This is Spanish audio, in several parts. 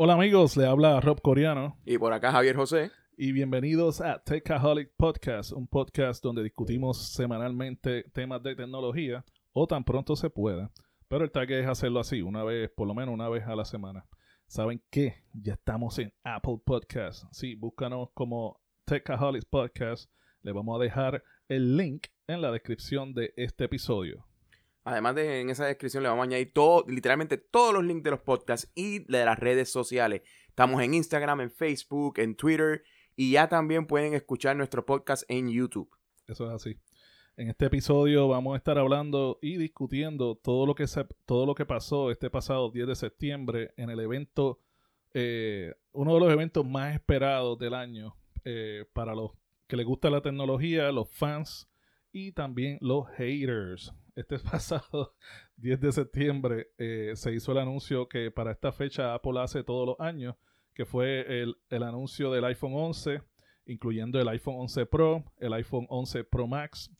Hola amigos, le habla Rob Coreano Y por acá Javier José. y bienvenidos a Techaholic Podcast, un podcast donde discutimos semanalmente temas de tecnología o tan pronto se pueda. Pero el target es hacerlo así, una vez, por lo menos una vez a la semana. ¿Saben qué? Ya estamos en Apple Podcast. Sí, búscanos como Techaholic Podcast. Le vamos a dejar el link en la descripción de este episodio. Además de en esa descripción le vamos a añadir todo, literalmente todos los links de los podcasts y de las redes sociales. Estamos en Instagram, en Facebook, en Twitter y ya también pueden escuchar nuestro podcast en YouTube. Eso es así. En este episodio vamos a estar hablando y discutiendo todo lo que se, todo lo que pasó este pasado 10 de septiembre en el evento, eh, uno de los eventos más esperados del año eh, para los que les gusta la tecnología, los fans y también los haters. Este pasado 10 de septiembre eh, se hizo el anuncio que para esta fecha Apple hace todos los años, que fue el, el anuncio del iPhone 11, incluyendo el iPhone 11 Pro, el iPhone 11 Pro Max,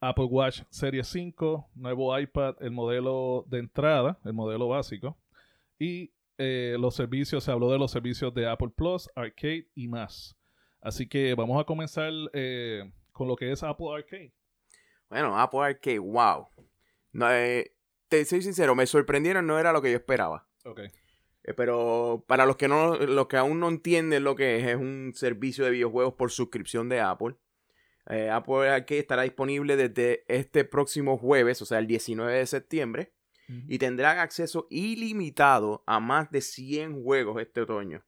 Apple Watch Series 5, nuevo iPad, el modelo de entrada, el modelo básico, y eh, los servicios, se habló de los servicios de Apple Plus, Arcade y más. Así que vamos a comenzar eh, con lo que es Apple Arcade. Bueno, Apple Arcade, wow. No, eh, te soy sincero, me sorprendieron, no era lo que yo esperaba. Ok. Eh, pero para los que no, los que aún no entienden lo que es, es un servicio de videojuegos por suscripción de Apple. Eh, Apple Arcade estará disponible desde este próximo jueves, o sea, el 19 de septiembre, y tendrán acceso ilimitado a más de 100 juegos este otoño.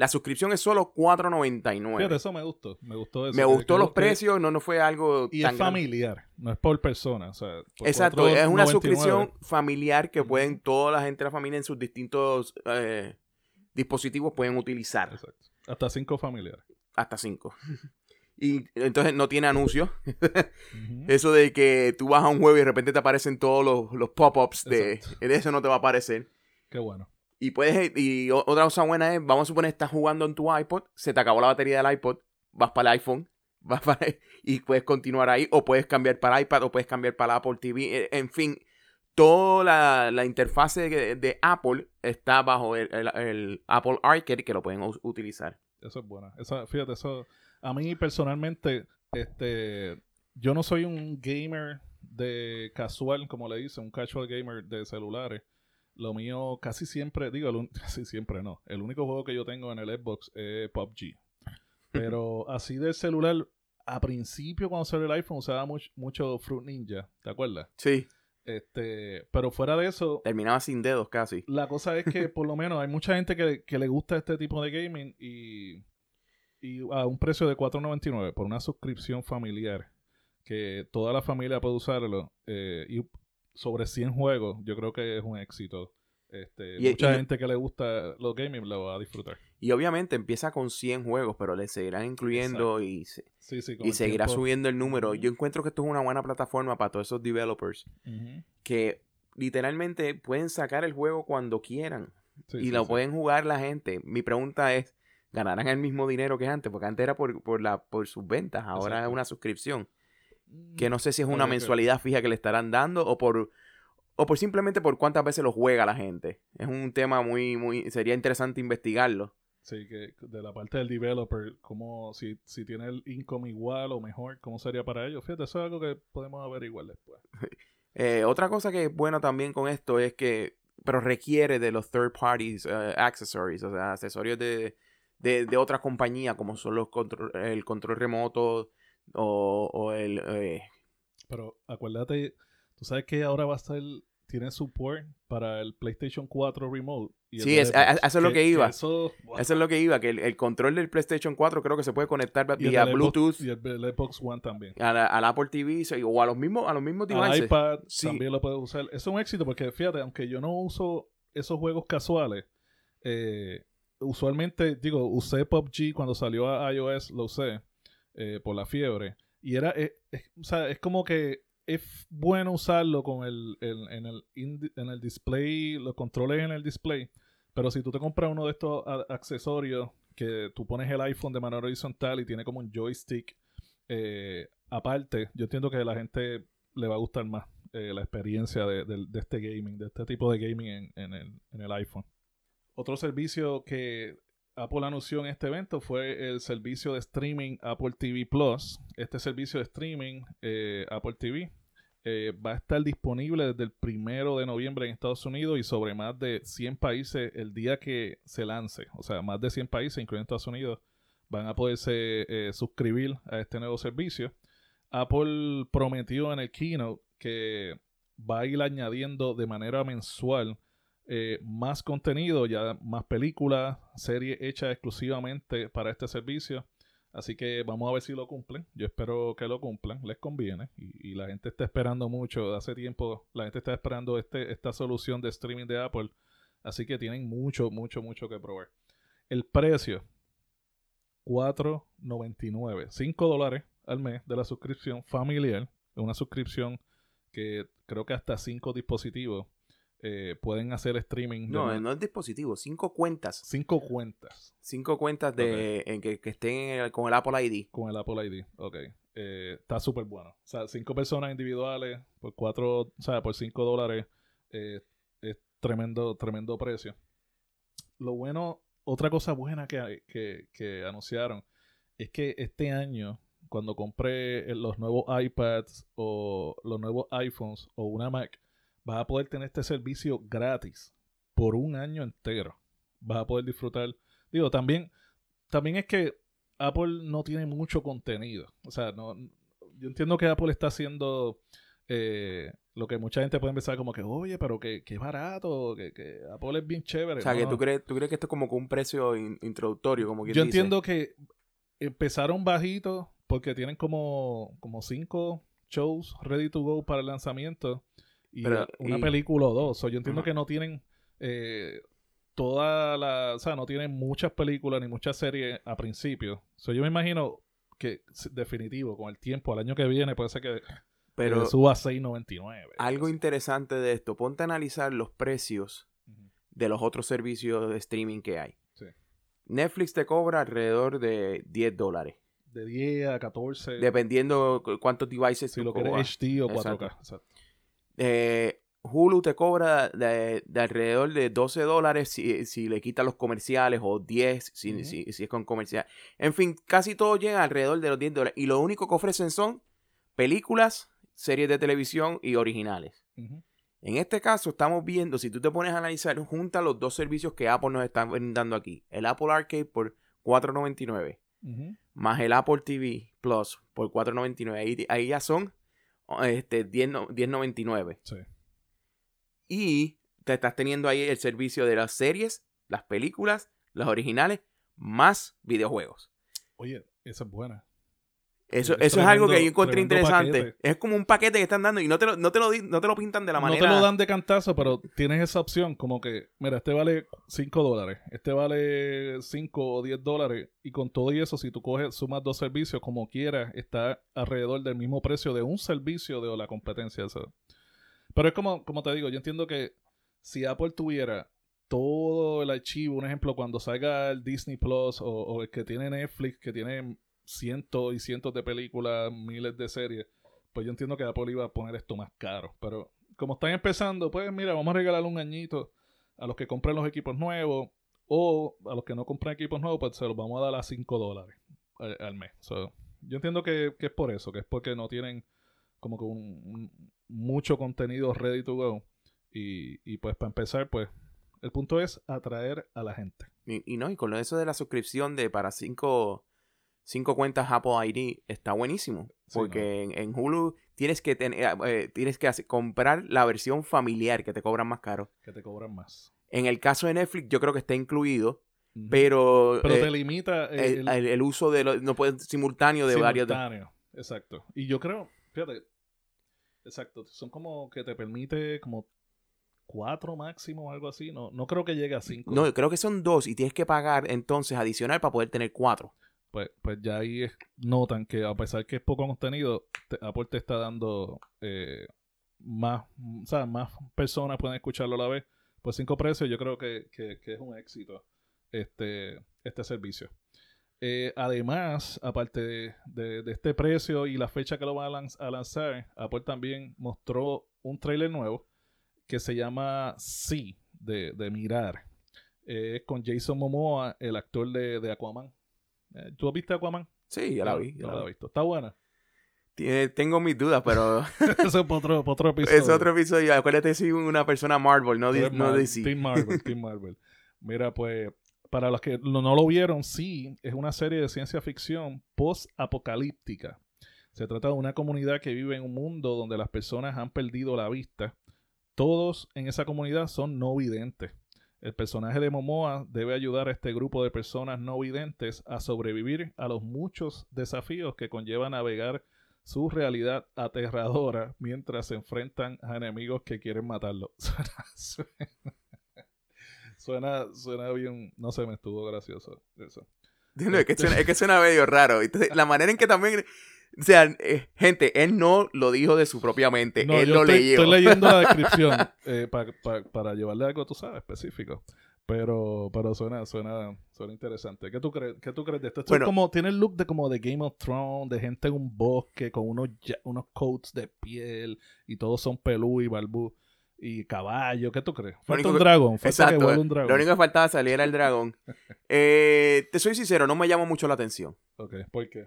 La suscripción es solo $4.99. Fíjate, eso me gustó. Me gustó eso. Me gustó los que- precios, no, no fue algo Y tan es grande. familiar, no es por persona. O sea, por Exacto, es una 4.99. suscripción familiar que pueden toda la gente de la familia en sus distintos eh, dispositivos pueden utilizar. Exacto. Hasta cinco familiares. Hasta cinco. Y entonces no tiene anuncios. Eso de que tú vas a un juego y de repente te aparecen todos los, los pop-ups de, de eso no te va a aparecer. Qué bueno. Y puedes, y otra cosa buena es, vamos a suponer estás jugando en tu iPod, se te acabó la batería del iPod, vas para el iPhone, vas para y puedes continuar ahí, o puedes cambiar para iPad, o puedes cambiar para Apple TV, eh, en fin, toda la, la interfase de, Apple está bajo el, el- el Apple Arcade que lo pueden utilizar. Eso es bueno. Eso, fíjate, eso. A mí personalmente, este. Yo no soy un gamer de casual, como le dicen, un casual gamer de celulares. Lo mío casi siempre, digo, el casi siempre no. El único juego que yo tengo en el Xbox es PUBG. Pero así del celular, a principio cuando salió el iPhone usaba much- mucho Fruit Ninja, ¿te acuerdas? Sí, Este, pero fuera de eso, terminaba sin dedos casi. la cosa es que por lo menos hay mucha gente que, que le gusta este tipo de gaming y, y a un precio de $4.99 por una suscripción familiar que toda la familia puede usarlo eh, y sobre 100 juegos yo creo que es un éxito. Este, Y- mucha y- gente que le gusta los gaming lo va a disfrutar. Y obviamente empieza con 100 juegos, pero le seguirán incluyendo y, se- Sí, sí, con y seguirá tiempo. subiendo el número. Yo encuentro que esto es una buena plataforma para todos esos developers. Que literalmente pueden sacar el juego cuando quieran Sí, y lo pueden jugar la gente. Mi pregunta es, ¿ganarán el mismo dinero que antes? Porque antes era por, por, la, por sus ventas, ahora Exacto. es una suscripción. Que no sé si es una mensualidad fija que le estarán dando o por o por simplemente por cuántas veces lo juega la gente. Es un tema muy, muy, sería interesante investigarlo. Sí, que de la parte del developer, como si, si tiene el income igual o mejor, ¿cómo sería para ellos? Fíjate, eso es algo que podemos averiguar después. Eh, otra cosa que es buena también con esto es que, pero requiere de los third parties eh, accessories, o sea, accesorios de, de, de otra compañía, como son los control, el control remoto o, o el... eh, Pero acuérdate, tú sabes que ahora va a estar, tiene support para el PlayStation 4 Remote. y Sí, es- a- a- eso es lo que iba. eso, wow. Eso es lo que iba, que el, el control del PlayStation 4 creo que se puede conectar Y el vía Xbox- Bluetooth y el Xbox One también. a la- al Apple TV o a los mismos, a los mismos Al devices. iPad Sí. también lo puedes usar. Es un éxito porque fíjate, aunque yo no uso esos juegos casuales, eh, usualmente, digo, usé PUBG cuando salió a iOS, lo usé eh, por la fiebre. Y era, eh, es, o sea, es como que es bueno usarlo con el, el- en, el en el display, los controles en el display. Pero si tú te compras uno de estos accesorios que tú pones el iPhone de manera horizontal y tiene como un joystick eh, aparte, yo entiendo que a la gente le va a gustar más la experiencia de, de- de este gaming, de este tipo de gaming en, en el, en el iPhone. otro servicio que Apple anunció en este evento fue el servicio de streaming Apple TV Plus. Este servicio de streaming eh, Apple TV eh, va a estar disponible desde el primero de noviembre en Estados Unidos y sobre más de 100 países el día que se lance. O sea, más de 100 países, incluyendo Estados Unidos, van a poderse eh, suscribir a este nuevo servicio. Apple prometió en el keynote que va a ir añadiendo de manera mensual eh, más contenido, ya más películas, series hechas exclusivamente para este servicio. Así que vamos a ver si lo cumplen. Yo espero que lo cumplan. Les conviene. Y, la gente está esperando mucho. Hace tiempo la gente está esperando este, esta solución de streaming de Apple. Así que tienen mucho, mucho, mucho que probar. El precio. 4.99. 5 dólares al mes de la suscripción familiar. Una suscripción que creo que hasta 5 dispositivos eh, pueden hacer streaming. No, no es dispositivo, cinco cuentas. Cinco cuentas. Cinco cuentas de en que, estén con el Apple ID. Con el Apple ID, ok. Eh, está súper bueno. O sea, cinco personas individuales por cuatro, o sea, por cinco dólares eh, es tremendo, tremendo precio. Lo bueno, otra cosa buena que, que, que anunciaron es que este año, cuando compré los nuevos iPads o los nuevos iPhones o una Mac, vas a poder tener este servicio gratis por un año entero. Vas a poder disfrutar. Digo, también, también es que Apple no tiene mucho contenido. O sea, no, yo entiendo que Apple está haciendo eh, lo que mucha gente puede empezar como que, oye, pero que, que barato, que, que, Apple es bien chévere. O sea, que tú crees, tú crees que esto es como un precio introductorio, como Yo entiendo que empezaron bajitos porque tienen como, como cinco shows ready to go para el lanzamiento y una película o dos. yo entiendo que no tienen eh, toda la. O sea, no tienen muchas películas ni muchas series a principio. So, yo me imagino que, definitivo, con el tiempo, al año que viene, puede ser que, Pero suba a 6.99. Algo interesante de esto, ponte a analizar los precios de los otros servicios de streaming que hay. Netflix te cobra alrededor de 10 dólares. De 10 a 14. Dependiendo cuántos devices. Si lo quieres HD o 4K. Exacto. Eh, Hulu te cobra de, alrededor de 12 dólares si, le quita los comerciales o 10 si, si, es con comercial. En fin, casi todo llega alrededor de los 10 dólares. Y lo único que ofrecen son películas, series de televisión y originales. En este caso estamos viendo, si tú te pones a analizar, junta los dos servicios que Apple nos está brindando aquí. El Apple Arcade por 4.99. Más el Apple TV Plus por 4.99. Ahí, ahí ya son este, 10.99. sí. Y te estás teniendo ahí el servicio de las series, las películas, las originales, más videojuegos. Oye, esa es buena. Eso, eso es algo que yo encontré interesante. Es como un paquete que están dando y no te, lo, no, te lo, no te lo pintan de la manera. No te lo dan de cantazo, pero tienes esa opción como que, mira, este vale 5 dólares, este vale 5 o 10 dólares y con todo y eso, si tú coges, sumas dos servicios como quieras, está alrededor del mismo precio de un servicio de la competencia. Pero es como, como te digo, yo entiendo que si Apple tuviera todo el archivo, un ejemplo, cuando salga el Disney Plus o, o el que tiene Netflix, que tiene cientos y cientos de películas, miles de series, pues yo entiendo que Apple iba a poner esto más caro. Pero como están empezando, pues mira, vamos a regalarle un añito a los que compren los equipos nuevos o a los que no compren equipos nuevos, pues se los vamos a dar a 5 dólares al, mes. yo entiendo que, es por eso, que es porque no tienen como que un, mucho contenido ready to go. Y, y pues para empezar, pues el punto es atraer a la gente. Y, y no, y con eso de la suscripción de para 5 cinco cuentas Apple ID está buenísimo. porque en, Hulu tienes que tener, eh, eh, tienes que comprar la versión familiar que te cobran más caro. Que te cobran más. En el caso de Netflix, yo creo que está incluido. Pero, pero te eh, limita el, uso de no puede simultáneo de varios exacto y yo creo fíjate exacto son como que te permite como cuatro máximo o algo así no no creo que llegue a cinco no creo que son dos y tienes que pagar entonces adicional para poder tener cuatro pues, pues ya ahí notan que a pesar que es poco contenido, Apple te está dando eh, más, o más personas pueden escucharlo a la vez. Pues cinco precios yo creo que, es un éxito este, este servicio. Eh, además, aparte de, este precio y la fecha que lo van a, lanzar, Apple también mostró un trailer nuevo que se llama Sí, de, de mirar. Eh, Es con Jason Momoa, el actor de, de Aquaman. Eh, ¿Tú viste Aquaman? Sí, ya la No, vi. ya no la la he vi. visto. Está buena. Tengo mis dudas, pero Eso es para otro, para otro episodio. es otro episodio. Acuérdate, soy una persona Marvel, no, eres no DC. Team Marvel, Team Marvel. Mira, pues, para los que no lo vieron, sí, es una serie de ciencia ficción post-apocalíptica. Se trata de una comunidad que vive en un mundo donde las personas han perdido la vista. Todos en esa comunidad son no videntes. El personaje de Momoa debe ayudar a este grupo de personas no videntes a sobrevivir a los muchos desafíos que conlleva navegar su realidad aterradora mientras se enfrentan a enemigos que quieren matarlo. Suena, suena, suena bien, no sé, me estuvo gracioso eso. No, es, que suena, es que suena medio raro. Entonces, la manera en que también. O sea, eh, gente, él no lo dijo de su propia mente. No, él yo lo estoy, leyó. estoy leyendo la descripción eh, pa- pa- para llevarle algo, tú sabes, específico. Pero, pero suena, suena, suena interesante. ¿Qué tú crees, qué tú crees de esto? Esto Bueno. es como, tiene el look de como de Game of Thrones, de gente en un bosque con unos, unos coats de piel y todos son pelú y barbú y caballo. ¿Qué tú crees? Falta un que- dragón, falta que Exacto. vuelva un dragón. Lo único que faltaba salir era el dragón. Eh, te soy sincero, no me llama mucho la atención. Ok, ¿por qué?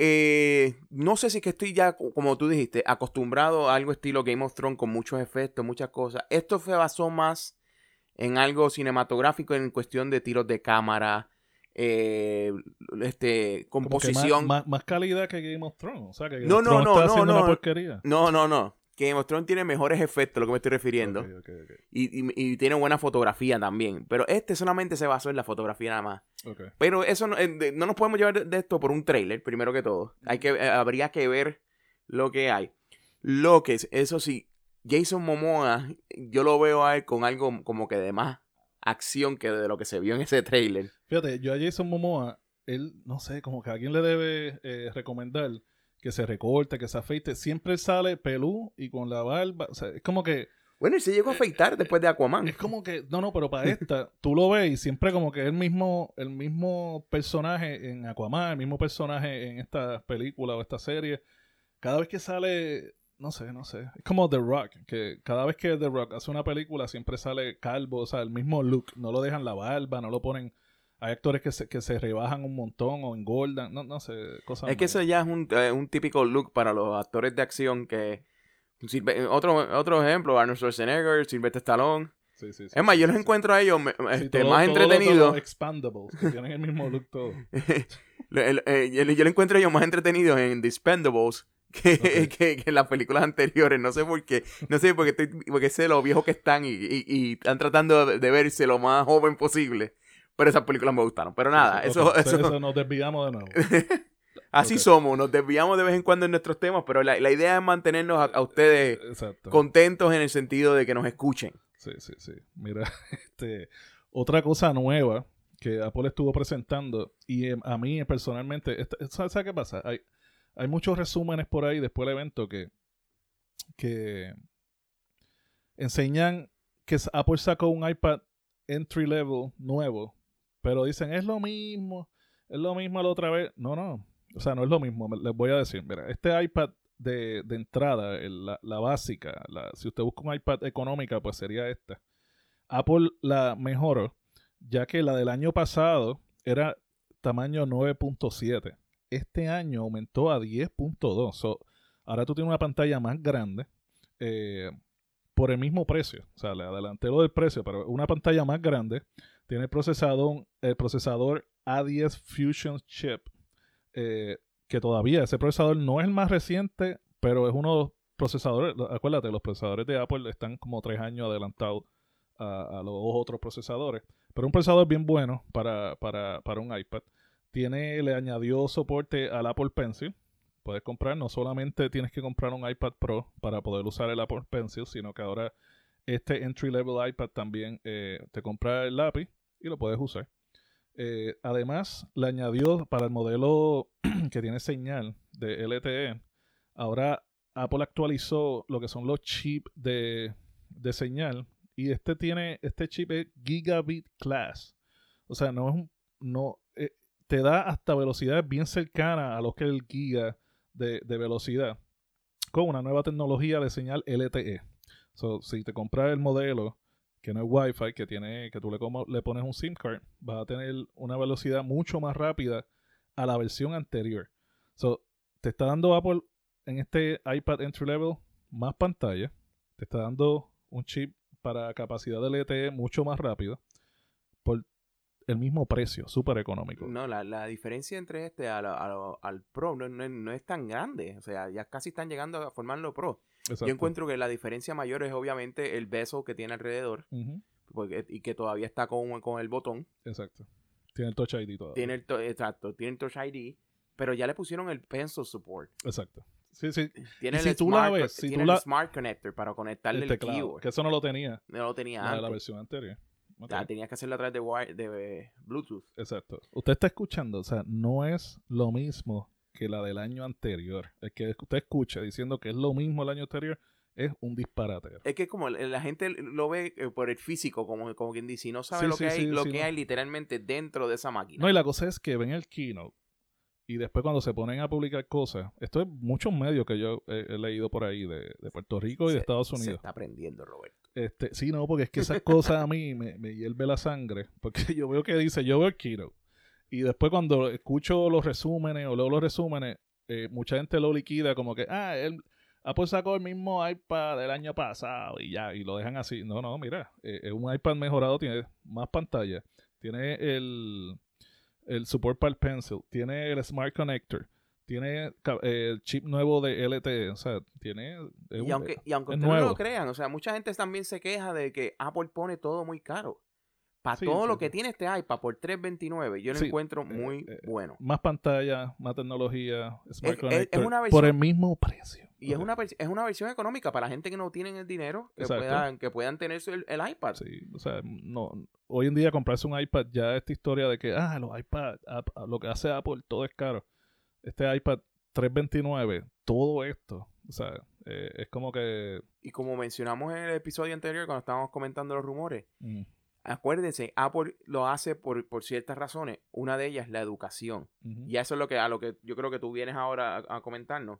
Eh, no sé si es que estoy ya, como tú dijiste, acostumbrado a algo estilo Game of Thrones con muchos efectos, muchas cosas. Esto se basó más en algo cinematográfico en cuestión de tiros de cámara, eh, este, composición. Más, más, más calidad que Game of Thrones. O sea, que Game No, of no, Thrones no, está no, haciendo no. una porquería. No, no, no. Game of Thrones tiene mejores efectos, lo que me estoy refiriendo. Y, y- y tiene buena fotografía también. Pero este solamente se basó en la fotografía nada más. Pero eso no, eh, no nos podemos llevar de, de esto por un trailer, primero que todo. Hay que, eh, habría que ver lo que hay. Lo que es, eso sí, Jason Momoa, yo lo veo a él con algo como que de más acción que de lo que se vio en ese trailer. Fíjate, yo a Jason Momoa, él, no sé, como que a alguien le debe eh, recomendar que se recorte, que se afeite. Siempre sale pelú y con la barba. O sea, es como que, Bueno, y se llegó a afeitar después de Aquaman. es como que, no, no, pero para esta, tú lo ves y siempre como que es el mismo, el mismo personaje en Aquaman, el mismo personaje en esta película o esta serie. Cada vez que sale, no sé, no sé. Es como The Rock, que cada vez que The Rock hace una película siempre sale calvo, o sea, el mismo look. No lo dejan la barba, no lo ponen. Hay actores que se, que se rebajan un montón o engordan, no, no sé, cosas. Es que eso ya es un, eh, un típico look para los actores de acción que... sirve- otro, otro ejemplo, Arnold Schwarzenegger, Sylvester Stallone. Sí, sí, sí, Es más, yo los encuentro a ellos este, todo- más entretenidos. expandables, que tienen el mismo look todo. El- eh, yo, yo lo encuentro yo más entretenidos en Dispendables que, que- que en las películas anteriores. No sé por qué. No sé porque, estoy, porque sé lo viejos que están y, y- y están tratando de verse lo más joven posible. Pero esas películas me gustaron. Pero nada, Sí, sí, eso, ok, eso, eso nos desviamos de nuevo. así somos. Nos desviamos de vez en cuando en nuestros temas, pero la, la idea es mantenernos a, a ustedes Exacto. contentos en el sentido de que nos escuchen. Sí, sí, sí. Mira, este, otra cosa nueva que Apple estuvo presentando y em, a mí personalmente, esta- ¿sabes, sabes qué pasa? Hay, hay muchos resúmenes por ahí después del evento que, que enseñan que Apple sacó un iPad entry level nuevo, pero dicen es lo mismo, es lo mismo la otra vez. No, no, o sea, no es lo mismo. Les voy a decir, mira, este iPad de, de entrada, la, la básica, la- si usted busca un iPad económica, pues sería esta. Apple la mejoró, ya que la del año pasado era tamaño 9.7. Este año aumentó a 10.2. So, ahora tú tienes una pantalla más grande eh, por el mismo precio. O sea, le adelanté lo del precio, pero una pantalla más grande. Tiene el procesador, el procesador A10 Fusion Chip, eh, que todavía ese procesador no es el más reciente, pero es uno de los procesadores. Acuérdate, los procesadores de Apple están como tres años adelantados a, los otros procesadores. Pero un procesador bien bueno para, para, para un iPad. Tiene, le añadió soporte al Apple Pencil. Puedes comprar, no solamente tienes que comprar un iPad Pro para poder usar el Apple Pencil, sino que ahora este entry level iPad también eh, te compra el lápiz y lo puedes usar. Eh, además, le añadió para el modelo que tiene señal de LTE. Ahora Apple actualizó lo que son los chips de, de señal. Y este tiene, este chip es Gigabit Class. O sea, no es un, no, eh, te da hasta velocidades bien cercanas a lo que es el giga de, de velocidad. Con una nueva tecnología de señal LTE. So, si te compras el modelo que no es Wi-Fi, que tiene, que tú le, como, le pones un SIM card, vas a tener una velocidad mucho más rápida a la versión anterior. So, te está dando Apple en este iPad entry level más pantalla, te está dando un chip para capacidad de LTE mucho más rápido por el mismo precio, súper económico. No, la, la, diferencia entre este a al Pro no, no, es tan grande. O sea, ya casi están llegando a formarlo Pro. Yo encuentro que la diferencia mayor es obviamente el beso que tiene alrededor y que todavía está con, con, el botón. Exacto. Tiene el Touch ID todavía. Tiene el exacto, tiene el Touch ID, pero ya le pusieron el Pencil Support. Exacto. Sí, sí. Tiene, el, smart, tiene el Smart Connector para conectarle el, keyboard. Que eso no lo tenía. No lo tenía antes. la versión anterior. Ya, tenías que hacerlo a través de, de Bluetooth. Exacto. Usted está escuchando, o sea, no es lo mismo que la del año anterior. El que usted escucha diciendo que es lo mismo el año anterior es un disparate. Es que como la gente lo ve eh, por el físico, como, como quien dice, y no sabe lo que, hay, lo que hay literalmente dentro de esa máquina. No, y la cosa es que ven el keynote y después cuando se ponen a publicar cosas, esto es muchos medios que yo he, leído por ahí de, Puerto Rico y de Estados Unidos. Se está aprendiendo, Roberto. Este, sí, no, porque es que esas cosas a mí me, me hierve la sangre, porque yo veo que dice, yo veo el keynote y después cuando escucho los resúmenes o leo los resúmenes, eh, mucha gente lo liquida como que, ah, él Apple sacó el mismo iPad del año pasado y ya, y lo dejan así. No, no, mira, eh, es un iPad mejorado, tiene más pantalla, tiene el, el support para el Pencil, tiene el Smart Connector, tiene eh, el chip nuevo de LTE, o sea, tiene... y aunque, y aunque ustedes no lo crean, o sea, mucha gente también se queja de que Apple pone todo muy caro. Para todo lo que tiene este iPad por 329, yo lo encuentro eh, muy eh, bueno. Más pantalla, más tecnología, Smart Connector, por el mismo precio. Y es una, es una versión económica para la gente que no tienen el dinero, que, puedan, que puedan tener el, el, iPad. Sí, o sea, no, hoy en día comprarse un iPad ya esta historia de que, ah, los iPad, lo que hace Apple, todo es caro. Este iPad 329, todo esto, o sea, eh, es como que... Y como mencionamos en el episodio anterior, cuando estábamos comentando los rumores, mm acuérdense, Apple lo hace por, ciertas razones. Una de ellas, la educación. Y eso es lo que, a lo que yo creo que tú vienes ahora a, comentarnos.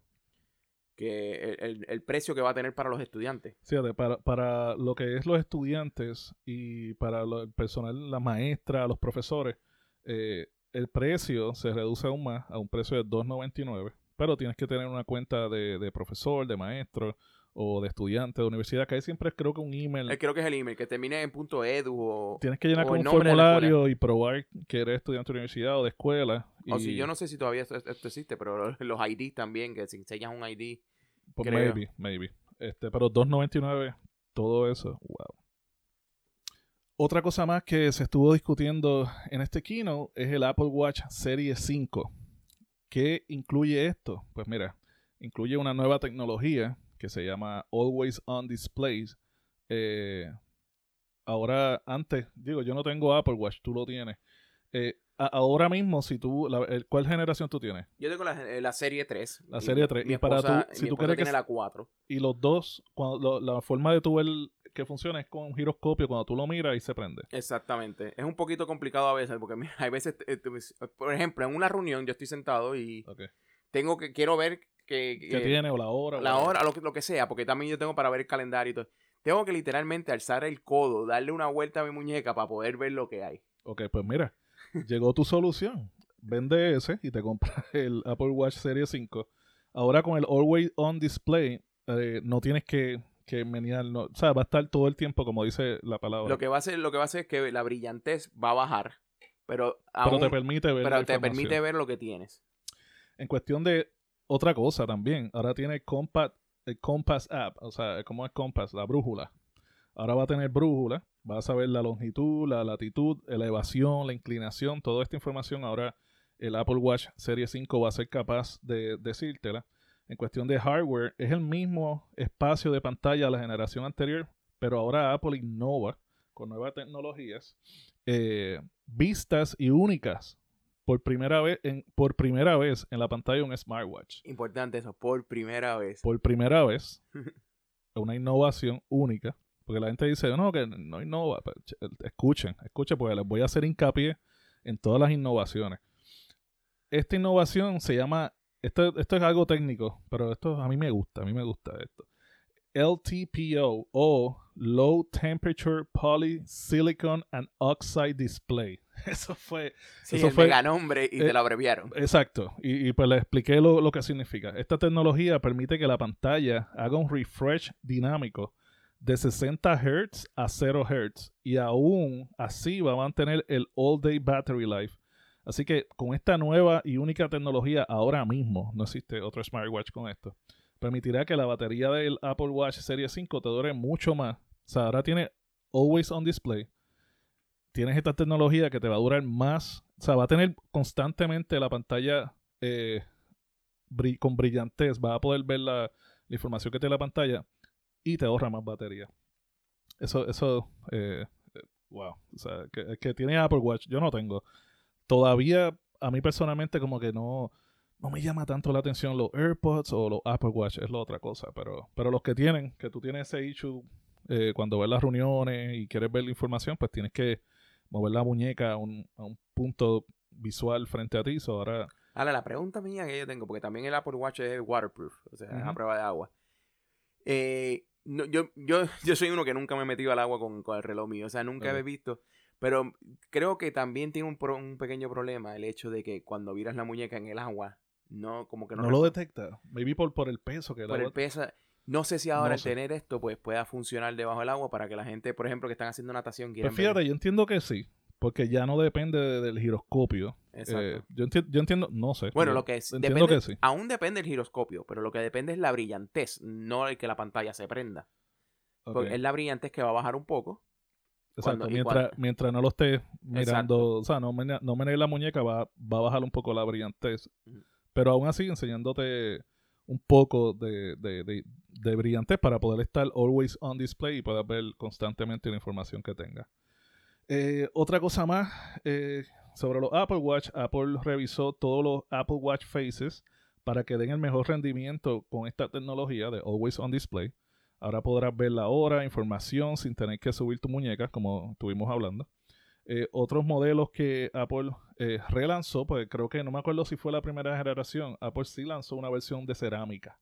Que el, precio que va a tener para los estudiantes. Sí, para, para lo que es los estudiantes y para el personal, la maestra, los profesores, eh, el precio se reduce aún más a un precio de 2.99, pero tienes que tener una cuenta de, de profesor, de maestro, o de estudiante de universidad, que hay siempre creo que un email. Eh, creo que es el email, que termine en punto .edu o... Tienes que llenar con un formulario y probar que eres estudiante de universidad o de escuela. O si yo no sé si todavía esto, existe, pero los ID también, que si enseñas un ID... Pues maybe, maybe. Este, pero 2.99, todo eso, wow. Otra cosa más que se estuvo discutiendo en este keynote es el Apple Watch Series 5. ¿Qué incluye esto? Pues mira, incluye una nueva tecnología que se llama Always On Displays. Eh, ahora, antes, digo, yo no tengo Apple Watch, tú lo tienes. Eh, ahora mismo, si tú, ¿cuál generación tú tienes? Yo tengo la, eh, serie 3. La serie 3. y para tú, si tú quieres tiene la 4. Y los dos, cuando, la forma de tu ver que funciona es con un giroscopio, cuando tú lo miras y se prende. Exactamente. Es un poquito complicado a veces, porque hay veces, por ejemplo, en una reunión yo estoy sentado y tengo que, quiero ver que, ¿Qué tiene o la hora. La hora, lo que, lo que sea, porque también yo tengo para ver el calendario y todo. Tengo que literalmente alzar el codo, darle una vuelta a mi muñeca para poder ver lo que hay. Ok, pues mira, llegó tu solución. Vende ese y te compras el Apple Watch Series 5. Ahora con el Always On Display, eh, no tienes que, que menear, no, o sea, va a estar todo el tiempo, como dice la palabra. Lo que va a hacer, lo que va a hacer es que la brillantez va a bajar, pero, pero te permite ver pero te permite ver lo que tienes. En cuestión de otra cosa también. Ahora tiene Compass, el Compass App. O sea, ¿cómo es Compass? La brújula. Ahora va a tener brújula. Va a saber la longitud, la latitud, la elevación, la inclinación. Toda esta información ahora el Apple Watch Series 5 va a ser capaz de decírtela. En cuestión de hardware, es el mismo espacio de pantalla de la generación anterior, pero ahora Apple innova con nuevas tecnologías, eh, vistas y únicas por primera vez en, por primera vez en la pantalla un smartwatch. Importante eso, por primera vez. Por primera vez. una innovación única. Porque la gente dice, no, que no innova. Escuchen, escuchen, porque les voy a hacer hincapié en todas las innovaciones. Esta innovación se llama, esto, esto es algo técnico, pero esto a mí me gusta, a mí me gusta esto. LTPO o Low Temperature Polysilicon and Oxide Display. Eso fue. Sí, eso el fue. mega nombre y te eh, lo abreviaron. Exacto. Y, y pues le expliqué lo, lo que significa. Esta tecnología permite que la pantalla haga un refresh dinámico de 60 Hz a 0 Hz. Y aún así va a mantener el All Day Battery Life. Así que con esta nueva y única tecnología ahora mismo, no existe otro smartwatch con esto, permitirá que la batería del Apple Watch Series 5 te dure mucho más. O sea, ahora tiene Always on Display. Tienes esta tecnología que te va a durar más. O sea, va a tener constantemente la pantalla eh, con brillantez. Va a poder ver la, la información que tiene la pantalla y te ahorra más batería. Eso, eso, eh, eh, wow. O sea, que, que tiene Apple Watch, yo no tengo. Todavía, a mí personalmente, como que no, no me llama tanto la atención los AirPods o los Apple Watch, es la otra cosa. Pero, pero los que tienen, que tú tienes ese issue eh, cuando ves las reuniones y quieres ver la información, pues tienes que mover la muñeca a un, a un punto visual frente a ti. So, ahora, Ahora, la pregunta mía que yo tengo, porque también el Apple Watch es waterproof, o sea, es a prueba de agua. Eh, no, yo, yo, yo soy uno que nunca me he metido al agua con, con el reloj mío, o sea, nunca Ok. he visto. Pero creo que también tiene un, pro- un pequeño problema el hecho de que cuando viras la muñeca en el agua, no, como que no, no, lo detecta. Maybe por, por el peso que por el peso. No sé si ahora No el sé. tener esto pues pueda funcionar debajo del agua para que la gente, por ejemplo, que están haciendo natación quieran Pues fíjate, ver- yo entiendo que sí, porque ya no depende de- del giroscopio. Exacto. Eh, yo, enti- yo entiendo, no sé. Bueno, lo que es, Entiendo depende, que sí. aún depende del giroscopio, pero lo que depende es la brillantez, no el que la pantalla se prenda. Porque es la brillantez que va a bajar un poco. Exacto, cuando- mientras, mientras no lo estés mirando, Exacto. o sea, no, mene- no la muñeca, va, va a bajar un poco la brillantez. Pero aún así, enseñándote un poco de, de, de- de brillantez para poder estar always on display y puedas ver constantemente la información que tenga. Eh, otra cosa más eh, sobre los Apple Watch, Apple revisó todos los Apple Watch Faces para que den el mejor rendimiento con esta tecnología de Always on Display. Ahora podrás ver la hora, información sin tener que subir tu muñeca, como estuvimos hablando. Eh, otros modelos que Apple relanzó, pues creo que no me acuerdo si fue la primera generación. Apple sí lanzó una versión de cerámica,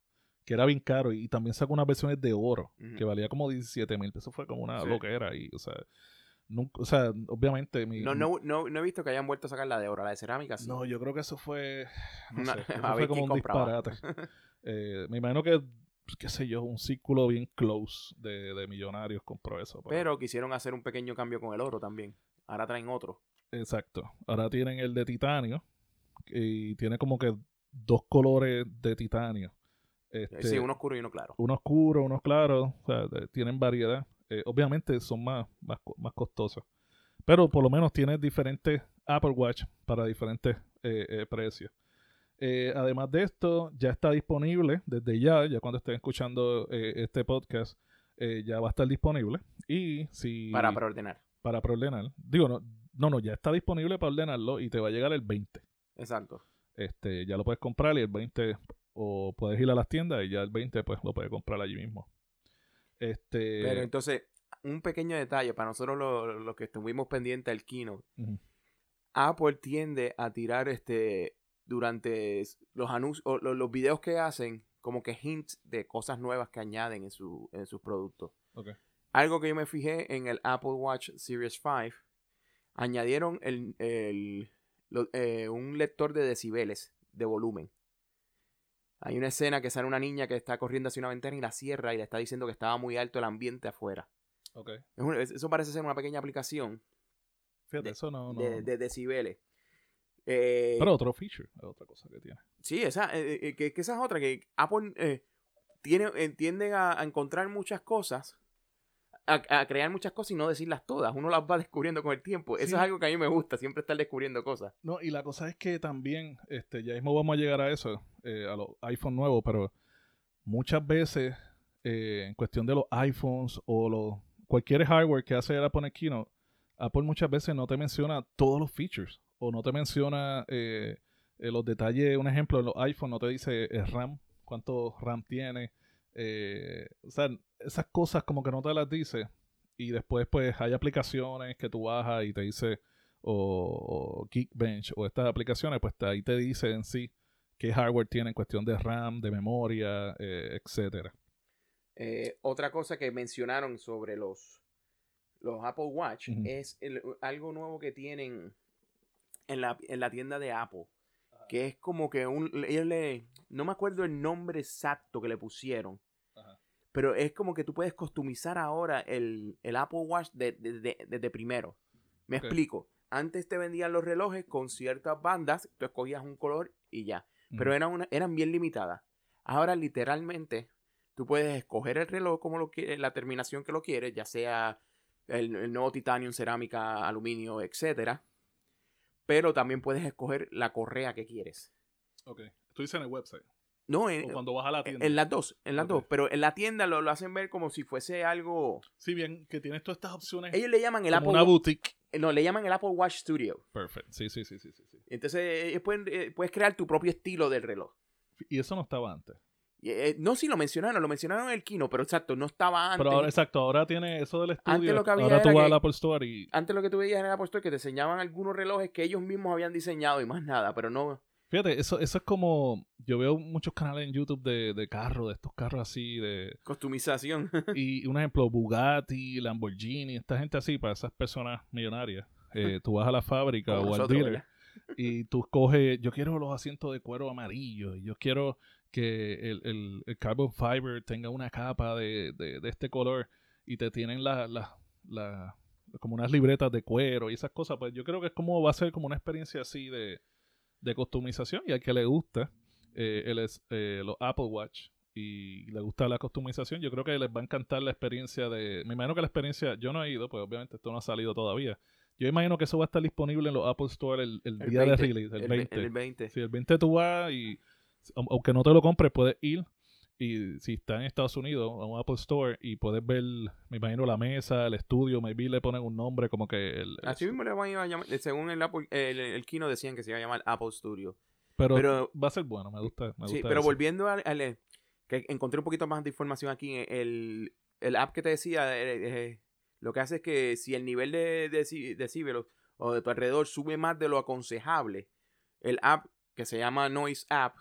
que era bien caro, y también sacó unas versiones de oro, que valía como 17 mil pesos. Fue como una Sí. loquera. Y, o sea, nunca, o sea, obviamente. Mi, No, no, no, no he visto que hayan vuelto a sacar la de oro, la de cerámica. sí. no, yo creo que eso fue. No sé, eso fue como un compraba. disparate. Eh, me imagino que, qué sé yo, un círculo bien close de, de millonarios compró eso. pero- Pero quisieron hacer un pequeño cambio con el oro también. Ahora traen otro. Exacto. Ahora tienen el de titanio y tiene como que dos colores de titanio. Este, sí, uno oscuro y uno claro. uno oscuro, uno claro. O sea, tienen variedad. Eh, obviamente son más, más, más costosos. Pero por lo menos tienes diferentes Apple Watch para diferentes eh, eh, precios. Eh, además de esto, ya está disponible desde ya, ya cuando estén escuchando eh, este podcast, eh, ya va a estar disponible. Y si Para preordenar. para preordenar. Digo, no, no, no, ya está disponible para ordenarlo y te va a llegar el 20. Exacto. Este, ya lo puedes comprar y el 20 o puedes ir a las tiendas y ya el 20 pues lo puedes comprar allí mismo. Este, Pero entonces, un pequeño detalle para nosotros los, los que estuvimos pendientes del keynote. Apple tiende a tirar este durante los anuncios o lo- los videos que hacen como que hints de cosas nuevas que añaden en, su, en sus productos. Algo que yo me fijé en el Apple Watch Series 5, añadieron el, el- lo- eh, un lector de decibeles de volumen. Hay una escena que sale una niña que está corriendo hacia una ventana y la cierra y le está diciendo que estaba muy alto el ambiente afuera. ok. Es un- es- eso parece ser una pequeña aplicación Fíjate, de- eso no... no- de, de decibeles. Eh, Pero otro feature, es otra cosa que tiene. Sí, esa, eh, eh, que, que esa es otra, que Apple eh, tiene, eh, tienden a, a encontrar muchas cosas, a, a crear muchas cosas y no decirlas todas. Uno las va descubriendo con el tiempo. Eso es algo que a mí me gusta, siempre estar descubriendo cosas. No, y la cosa es que también, este, ya mismo vamos a llegar a eso, eh, a los iPhone nuevos, pero muchas veces, eh, en cuestión de los iPhones o los, cualquier hardware que hace Apple en Keynote, Apple muchas veces no te menciona todos los features o no te menciona eh, eh, los detalles. Un ejemplo, en los iPhone no te dice el RAM, cuánto RAM tiene. o sea, esas cosas como que no te las dice. Y después, pues, hay aplicaciones que tú bajas y te dice, o, o Geekbench, o estas aplicaciones, pues ahí te dice en sí qué hardware tiene en cuestión de RAM, de memoria, eh, etcétera. Eh, otra cosa que mencionaron sobre los, los Apple Watch es el- algo nuevo que tienen en la, en la tienda de Apple. Que es como que un. Ellos le. No me acuerdo el nombre exacto que le pusieron. Pero es como que tú puedes customizar ahora el, el Apple Watch de- de- de- desde primero. Me explico. Antes te vendían los relojes con ciertas bandas, tú escogías un color y ya. Pero eran, una- eran bien limitadas. Ahora literalmente tú puedes escoger el reloj como lo quieres, la terminación que lo quieres, ya sea el, el nuevo titanium, cerámica, aluminio, etcétera. Pero también puedes escoger la correa que quieres. Ok. Tú dices en el website. No, en, O cuando vas a la tienda. en las dos, en las dos. Pero en la tienda lo, lo hacen ver como si fuese algo. Sí, bien, que tienes todas estas opciones. Ellos le llaman el como Apple una boutique. No, le llaman el Apple Watch Studio. Perfecto. Sí, sí, sí, sí, sí, sí. Entonces, ellos pueden, eh, puedes crear tu propio estilo del reloj. Y eso no estaba antes. Eh, no, si lo mencionaron, lo mencionaron en el Kino, pero exacto, no estaba antes. Pero ahora, exacto, ahora tiene eso del estudio. Antes lo que había ahora tú era vas que- al Apple Store y. Antes lo que tú veías en el Apple Store que te enseñaban algunos relojes que ellos mismos habían diseñado y más nada, pero no. Fíjate, eso, eso es como. Yo veo muchos canales en YouTube de, de carros, de estos carros así, de. Customización. Y un ejemplo, Bugatti, Lamborghini, esta gente así, para esas personas millonarias. Eh, tú vas a la fábrica o al dealer y tú coges, yo quiero los asientos de cuero amarillo, y yo quiero que el, el, el carbon fiber tenga una capa de, de, de este color y te tienen la, la, la- como unas libretas de cuero y esas cosas, pues yo creo que es como va a ser como una experiencia así de, de customización y al que le gusta eh, el es- eh, los Apple Watch y le gusta la customización, yo creo que les va a encantar la experiencia de, me imagino que la experiencia, yo no he ido, pues obviamente esto no ha salido todavía, yo imagino que eso va a estar disponible en los Apple Store el, el El día 20, de release, el, el, ve- 20. el 20. Si el 20 tú vas y, au- aunque no te lo compres, puedes ir y si está en Estados Unidos a un Apple Store y puedes ver, me imagino, la mesa, el estudio, maybe le ponen un nombre como que el... Así mismo le van a llamar, según el, Apple, el, el Kino decían que se iba a llamar Apple Studio. pero, pero- va a ser bueno, me gusta. Me Sí, gusta pero eso. volviendo al, al, eh, que encontré un poquito más de información aquí, el, el app que te decía, eh, eh, lo que hace es que si el nivel de deci- decíbelos o de tu alrededor sube más de lo aconsejable, el app que se llama Noise App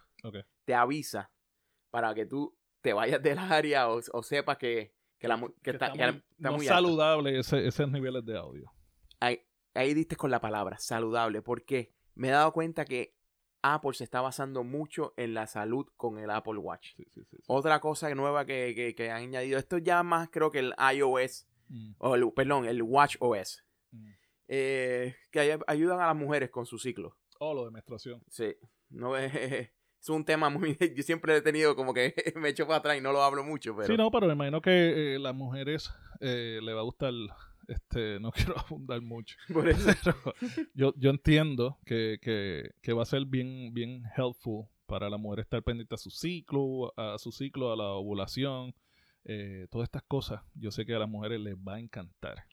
te avisa para que tú te vayas del área o, o sepas que, que, la, mu- que Que está, muy- está no muy saludable ese- esos niveles de audio. ahí, ahí diste con la palabra, saludable, porque me he dado cuenta que Apple se está basando mucho en la salud con el Apple Watch. Sí, sí, sí, sí. Otra cosa nueva que, que, que han añadido, esto ya más creo que el iOS, Mm, o el, perdón, el Watch OS, mm. eh, que ay- ayudan a las mujeres con su ciclo. Oh, lo de menstruación. Sí, no es, es un tema muy, yo siempre he tenido como que me echo para atrás y no lo hablo mucho, pero Sí, no, pero me imagino que eh, las mujeres eh, le va a gustar, este, no quiero abundar mucho. por eso, Pero yo, yo entiendo que, que, que va a ser bien, bien helpful para la mujer estar pendiente a su ciclo, a su ciclo, a la ovulación, eh, todas estas cosas. Yo sé que a las mujeres les va a encantar.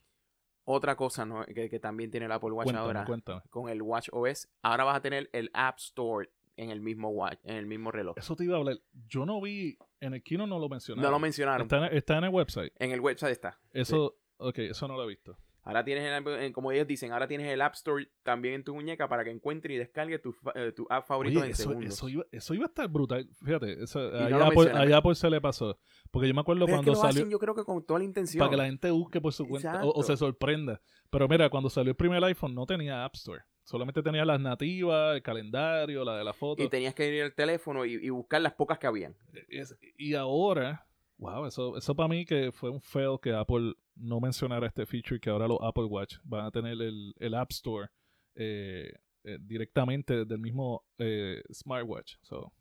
otra cosa ¿no? que, que también tiene el Apple Watch Cuéntame, ahora, cuéntame. con el Watch OS, ahora vas a tener el App Store en el mismo watch, en el mismo reloj. Eso te iba a hablar. Yo no vi, en el kino no lo mencionaron. No lo mencionaron. Está en, está en el website. En el website está. Eso, ok, eso no lo he visto. Ahora tienes, el, en- como ellos dicen, ahora tienes el App Store también en tu muñeca para que encuentre y descargue tu, eh, tu app favorito Oye, en eso, segundos. eso, iba, eso iba a estar brutal. Fíjate, eso, no allá, lo por, allá por se le pasó. Porque yo me acuerdo Pero es que cuando salió. hacen yo creo que con toda la intención. para que la gente busque por su cuenta o, se sorprenda. Pero mira, cuando salió el primer iPhone no tenía App Store. Solamente tenía las nativas, el calendario, la de la foto. Y tenías que ir al teléfono y, y buscar las pocas que habían. Es- y ahora, wow, eso, eso para mí que fue un fail que Apple no mencionara este feature que ahora los Apple Watch van a tener el, el App Store eh, eh, directamente desde el mismo eh, smartwatch. So,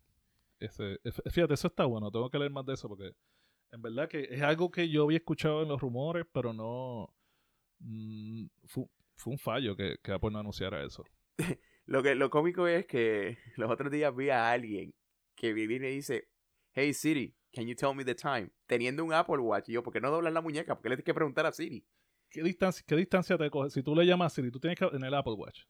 ese, fíjate, eso está bueno. Tengo que leer más de eso porque en verdad que es algo que yo había escuchado en los rumores, pero no... mm, fue, un fallo que, que Apple no anunciara eso. Lo, que, lo cómico es que los otros días vi a alguien que viene y dice, Hey Siri, can you tell me the time? Teniendo un Apple Watch. Y yo, ¿por qué no doblar la muñeca? ¿Por qué le tienes que preguntar a Siri? ¿Qué distancia, qué distancia te coge? Si tú le llamas Siri, tú tienes que... En el Apple Watch.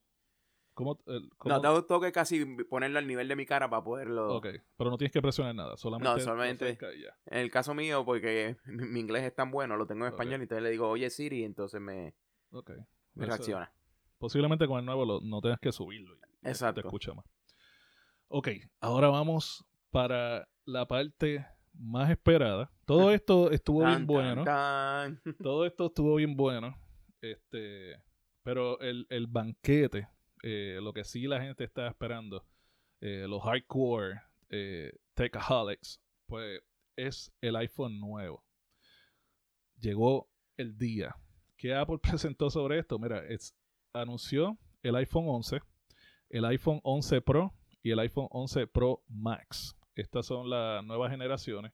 ¿Cómo, el- cómo- No, tengo, tengo que casi ponerlo al nivel de mi cara para poderlo... Ok, pero no tienes que presionar nada, solamente. No, solamente-. En el caso mío, porque mi, mi inglés es tan bueno, lo tengo en español, y entonces le digo, oye Siri, y entonces me, Ok. Reacciona. Posiblemente con el nuevo lo- no tengas que subirlo. y Exacto. Te escucha más. Ok, ahora vamos para la parte más esperada. Todo esto estuvo bien bueno. tan, tan. Todo esto estuvo bien bueno. Este, pero el, el banquete, eh, lo que sí la gente está esperando, eh, los hardcore eh, techaholics, pues es el iPhone nuevo. Llegó el día. ¿Qué Apple presentó sobre esto? Mira, anunció el iPhone 11, el iPhone 11 Pro y el iPhone 11 Pro Max. Estas son las nuevas generaciones.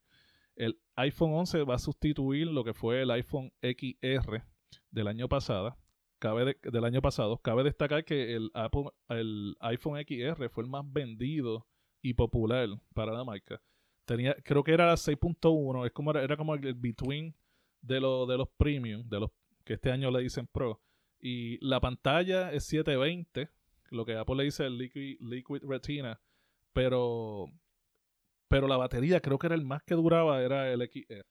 El iPhone 11 va a sustituir lo que fue el iPhone XR del año pasado. Cabe de- del año pasado. Cabe destacar que el, Apple, el iPhone XR fue el más vendido y popular para la marca. Tenía, creo que era 6.1, es como era, era como el between de, lo- de los premium, de los que este año le dicen Pro. Y la pantalla es 720, lo que Apple le dice el Liquid, Liquid Retina, pero, pero la batería creo que era el más que duraba, era el XR.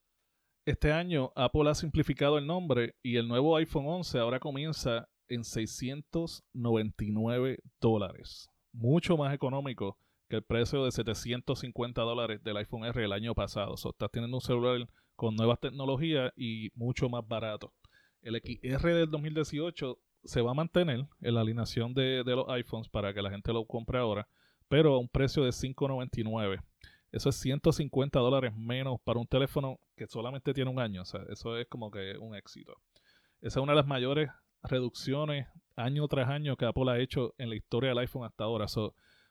Este año Apple ha simplificado el nombre y el nuevo iPhone 11 ahora comienza en 699 dólares. Mucho más económico que el precio de 750 dólares del iPhone R el año pasado. O sea, estás teniendo un celular con nuevas tecnologías y mucho más barato. El XR del 2018 se va a mantener en la alineación de, los iPhones para que la gente lo compre ahora, pero a un precio de 5.99. Eso es 150 dólares menos para un teléfono que solamente tiene un año. O sea, eso es como que un éxito. Esa es una de las mayores reducciones año tras año que Apple ha hecho en la historia del iPhone hasta ahora.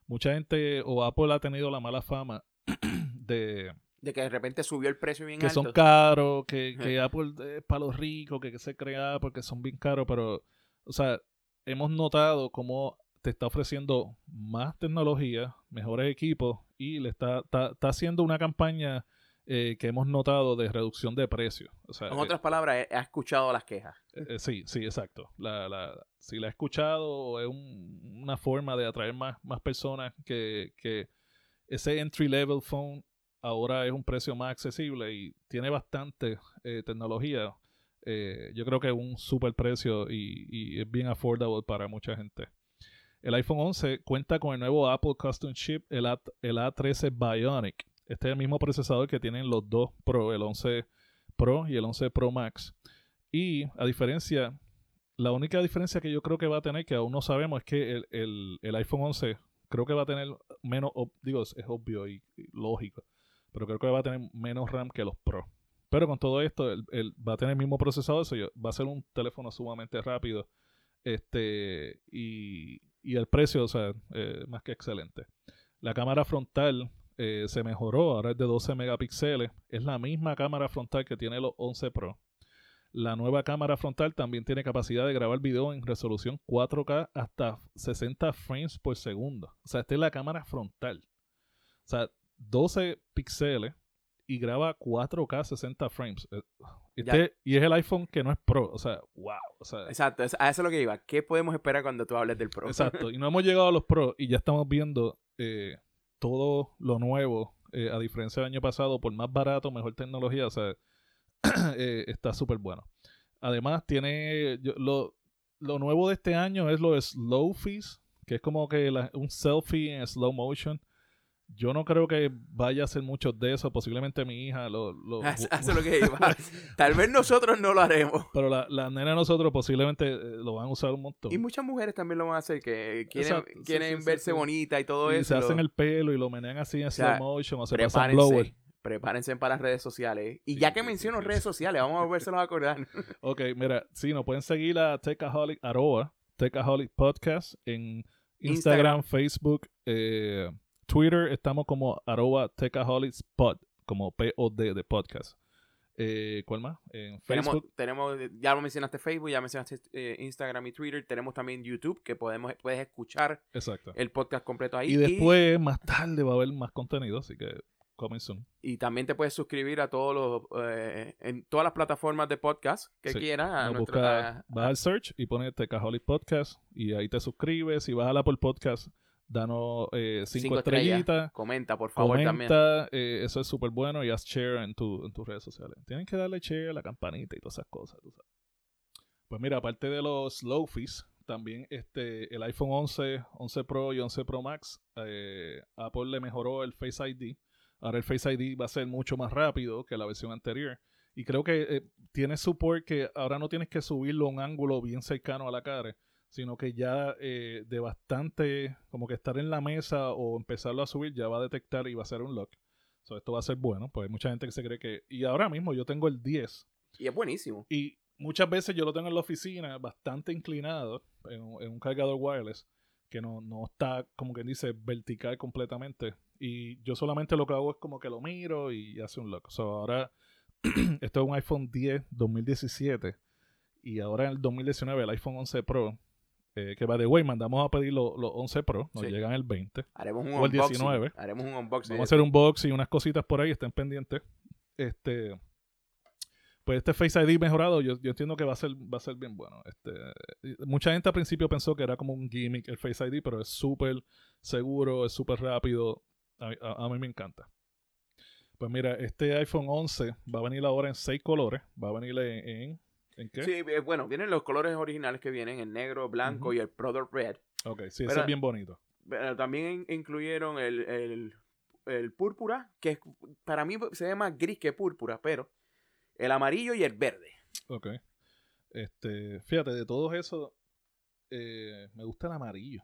Mucha gente o Apple ha tenido la mala fama de De que de repente subió el precio bien que alto. son caros, que, que Apple es para los ricos, que, que se crea porque son bien caros, pero, o sea, hemos notado cómo te está ofreciendo más tecnología, mejores equipos y le está, está, está haciendo una campaña eh, que hemos notado de reducción de precios. O sea, En otras palabras, he, he escuchado las quejas. eh, eh, sí, sí, exacto. La, la, si la he escuchado, es un- una forma de atraer más, más personas que, que ese entry level phone ahora es un precio más accesible y tiene bastante eh, tecnología. Eh, yo creo que es un super precio y, es bien affordable para mucha gente. El iPhone 11 cuenta con el nuevo Apple Custom Chip, el, A, el A13 Bionic. Este es el mismo procesador que tienen los dos Pro, el 11 Pro y el 11 Pro Max. Y a diferencia, la única diferencia que yo creo que va a tener, que aún no sabemos, es que el, el- el iPhone 11 creo que va a tener menos, digo, es, obvio y lógico, pero creo que va a tener menos RAM que los Pro. Pero con todo esto, el, va a tener el mismo procesador, eso va a ser un teléfono sumamente rápido. Este, y, y el precio, o sea, eh, más que excelente. La cámara frontal eh, se mejoró, ahora es de 12 megapíxeles. Es la misma cámara frontal que tiene los 11 Pro. La nueva cámara frontal también tiene capacidad de grabar video en resolución 4K hasta 60 frames por segundo. O sea, esta es la cámara frontal. O sea, 12 píxeles y graba 4K 60 frames. Eh, Este, y es el iPhone que no es Pro. O sea, wow. O sea, Exacto, a eso es lo que iba. ¿Qué podemos esperar cuando tú hables del Pro? Exacto, y no hemos llegado a los Pro y ya estamos viendo eh, todo lo nuevo, eh, a diferencia del año pasado, por más barato, mejor tecnología, o sea, eh, está súper bueno. Además, tiene yo- lo, lo nuevo de este año es lo de Slow Fees, que es como que la- un selfie en slow motion. Yo no creo que vaya a hacer muchos de eso, posiblemente mi hija lo... es lo que iba. Tal vez nosotros no lo haremos. pero la, la nena de nosotros posiblemente eh, lo van a usar un montón. Y muchas mujeres también lo van a hacer, que quieren, Exacto, quieren sí, sí, verse sí. bonita y todo y eso. se lo- hacen el pelo y lo menean así en sea, slow motion o se pasan blower. prepárense, para las redes sociales. Y ya que menciono redes sociales, vamos a volvérselos a acordar. Ok, mira, sí, nos pueden seguir a Techaholic, arroba Techaholic Podcast en Instagram, Instagram. Facebook, eh, Twitter, estamos como arroba Techaholics Pod, como P-O-D de podcast. Eh, ¿Cuál más? En tenemos, Facebook. tenemos, ya lo mencionaste Facebook, ya mencionaste eh, Instagram y Twitter. Tenemos también YouTube, que podemos, puedes escuchar Exacto. el podcast completo ahí. Y después, más tarde, va a haber más contenido, así que coming soon. Y también te puedes suscribir a todos los, eh, en todas las plataformas de podcast que Sí. quieras. a nuestra- busca, vas al search y pones Techaholic Podcast y ahí te suscribes. Y vas a la por podcast, danos eh, cinco, cinco estrellas. estrellitas. Comenta, por favor, también. Comenta, eh, eso es súper bueno y haz share en, tu, en tus redes sociales. Tienen que darle share a la campanita y todas esas cosas. tú sabes. Pues mira, aparte de los low fees, también este, el iPhone 11, 11 Pro y 11 Pro Max, eh, Apple le mejoró el Face ID. Ahora el Face ID va a ser mucho más rápido que la versión anterior. Y creo que eh, tiene support que ahora no tienes que subirlo a un ángulo bien cercano a la cara, sino que ya eh, de bastante, como que estar en la mesa o empezarlo a subir, ya va a detectar y va a hacer un lock. So, esto va a ser bueno, pues hay mucha gente que se cree que... Y ahora mismo yo tengo el 10. Y es buenísimo. Y muchas veces yo lo tengo en la oficina bastante inclinado en, un cargador wireless que no, no está, como quien dice, vertical completamente. Y yo solamente lo que hago es como que lo miro y hace un lock. So, ahora, esto es un iPhone 10 2017. Y ahora en el 2019 el iPhone 11 Pro eh, que va de way, mandamos a pedir los 11 Pro, nos llegan el 20. Haremos un o el unboxing. 19. Haremos un unboxing. Vamos a hacer un unboxing y unas cositas por ahí, estén pendientes. Este, pues este Face ID mejorado, yo, yo entiendo que va a ser, va a ser bien bueno. Este, mucha gente al principio pensó que era como un gimmick el Face ID, pero es súper seguro, es súper rápido. A, mí me encanta. Pues mira, este iPhone 11 va a venir ahora en seis colores. Va a venir en ¿En qué? Sí, eh, bueno, vienen los colores originales que vienen, el negro, blanco y el Product Red. Ok, sí, ese es bien bonito. Pero también incluyeron el, el, púrpura, que para mí se ve más gris que púrpura, pero el amarillo y el verde. Ok. Este, fíjate, de todos esos, eh, me gusta el amarillo.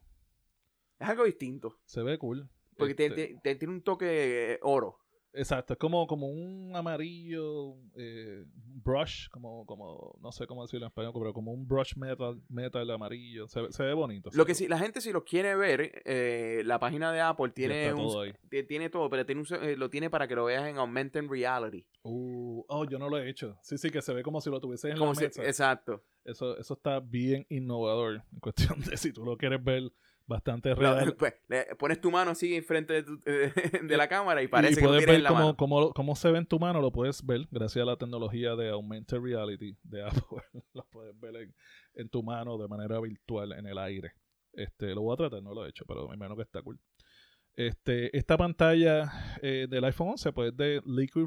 Es algo distinto. Se ve cool. Porque este tiene un toque oro. Exacto, es como, como un amarillo eh, brush, como, como, no sé cómo decirlo en español, pero como un brush metal, metal amarillo. Se, ve bonito. Lo que sí, la gente si lo quiere ver, eh, la página de Apple tiene todo tiene todo, pero tiene eh, lo tiene para que lo veas en Augmented Reality. Uh, oh, yo no lo he hecho. Sí, sí, que se ve como si lo tuvieses en la mesa. Exacto. Eso, eso está bien innovador en cuestión de si tú lo quieres ver bastante real. Pues, pones tu mano así enfrente de, de la cámara y parece que puedes ver cómo, cómo, cómo, se ve en tu mano, lo puedes ver gracias a la tecnología de Augmented Reality de Apple. lo puedes ver en, tu mano de manera virtual en el aire. Este, lo voy a tratar, no lo he hecho, pero me imagino que está cool. Este, esta pantalla eh, del iPhone 11 pues, es de Liquid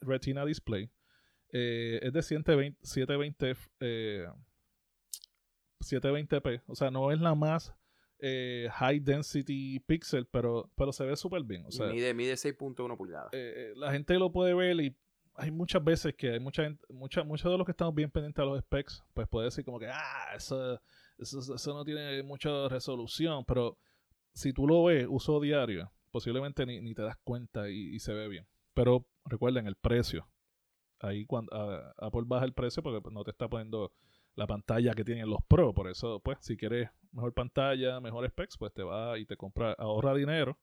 Retina, Display. Eh, es de 720, 720 eh, 720p. O sea, no es la más eh, high density pixel, pero, pero se ve súper bien. O sea, mide, mide 6.1 pulgadas. Eh, eh, la gente lo puede ver y hay muchas veces que hay mucha mucha, muchos de los que estamos bien pendientes a los specs, pues puede decir como que, ah, eso, eso, no tiene mucha resolución, pero si tú lo ves uso diario, posiblemente ni, ni te das cuenta y, se ve bien. Pero recuerden el precio. Ahí cuando Apple baja el precio porque no te está poniendo la pantalla que tienen los Pro. Por eso, pues, si quieres mejor pantalla, mejor specs, pues te va y te compras, ahorra dinero